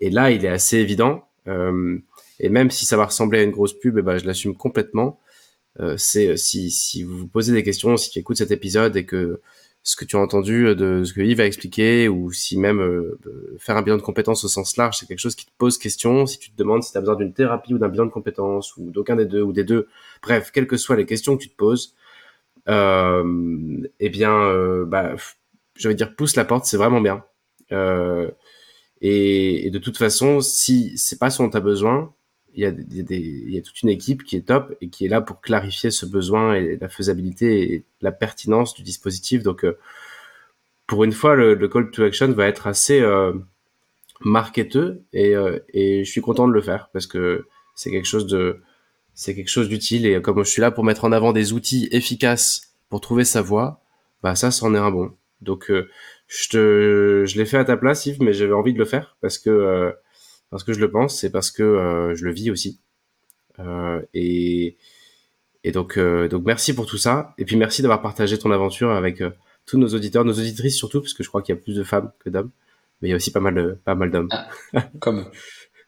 Et là, il est assez évident. Euh, et même si ça va ressembler à une grosse pub, eh ben, je l'assume complètement. Euh, c'est si, si vous vous posez des questions, si tu écoutes cet épisode et que ce que tu as entendu euh, de ce que Yves a expliqué, ou si même euh, faire un bilan de compétences au sens large, c'est quelque chose qui te pose question, si tu te demandes si tu as besoin d'une thérapie ou d'un bilan de compétences, ou d'aucun des deux, ou des deux, bref, quelles que soient les questions que tu te poses, euh, eh bien, euh, bah, je vais dire, pousse la porte, c'est vraiment bien. Euh, et, et, de toute façon, si c'est pas ce dont tu as besoin, il y, a, a des, il y a toute une équipe qui est top et qui est là pour clarifier ce besoin et la faisabilité et la pertinence du dispositif. Donc, euh, pour une fois, le, le, call to action va être assez euh, marketeux et, euh, et je suis content de le faire parce que c'est quelque chose de c'est quelque chose d'utile et comme je suis là pour mettre en avant des outils efficaces pour trouver sa voie, bah ça, c'en est un bon. Donc, euh, je te, je l'ai fait à ta place, Yves, mais j'avais envie de le faire parce que euh, parce que je le pense, c'est parce que euh, je le vis aussi. Euh, et et donc donc merci pour tout ça et puis merci d'avoir partagé ton aventure avec tous nos auditeurs, nos auditrices surtout parce que je crois qu'il y a plus de femmes que d'hommes, mais il y a aussi pas mal de pas mal d'hommes. Ah, comme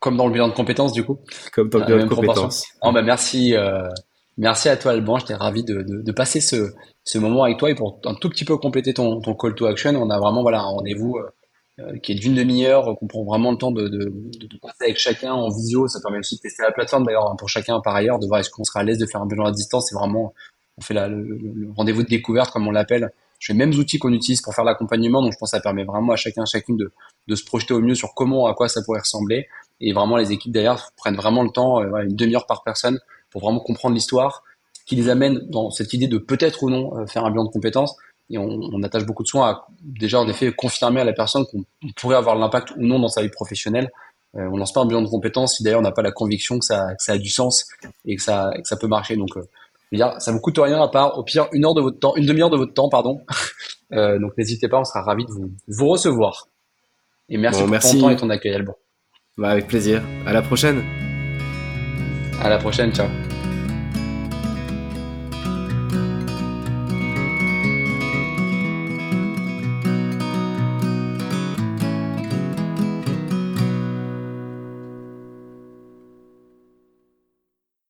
comme dans le bilan de compétences du coup. Comme dans le bilan de compétences. Oh, bah merci. Merci à toi Alban, j'étais ravi de, de, passer ce, moment avec toi et pour un tout petit peu compléter ton, call to action, on a vraiment voilà un rendez-vous euh, euh, qui est d'une demi-heure, qu'on prend vraiment le temps de, de, de, passer avec chacun en visio. Ça permet aussi de tester la plateforme d'ailleurs pour chacun par ailleurs, de voir est-ce qu'on sera à l'aise de faire un bilan à distance. C'est vraiment on fait le, rendez-vous de découverte comme on l'appelle. J'ai les mêmes outils qu'on utilise pour faire l'accompagnement, donc je pense que ça permet vraiment à chacun, chacune de, de se projeter au mieux sur comment, à quoi ça pourrait ressembler. Et vraiment, les équipes d'ailleurs prennent vraiment le temps, euh, une demi-heure par personne, pour vraiment comprendre l'histoire, qui les amène dans cette idée de peut-être ou non euh, faire un bilan de compétences. Et on, on, attache beaucoup de soin à déjà en effet confirmer à la personne qu'on pourrait avoir l'impact ou non dans sa vie professionnelle. Euh, on lance pas un bilan de compétences si d'ailleurs on n'a pas la conviction que ça, que ça a du sens et que ça, que ça peut marcher. Donc, euh, dire, ça vous coûte rien à part au pire une heure de votre temps, une demi-heure de votre temps, pardon. euh, donc n'hésitez pas, on sera ravi de vous, vous recevoir. Et merci pour ton temps et ton accueil, Alban. Bah, avec plaisir. À la prochaine. À la prochaine, ciao.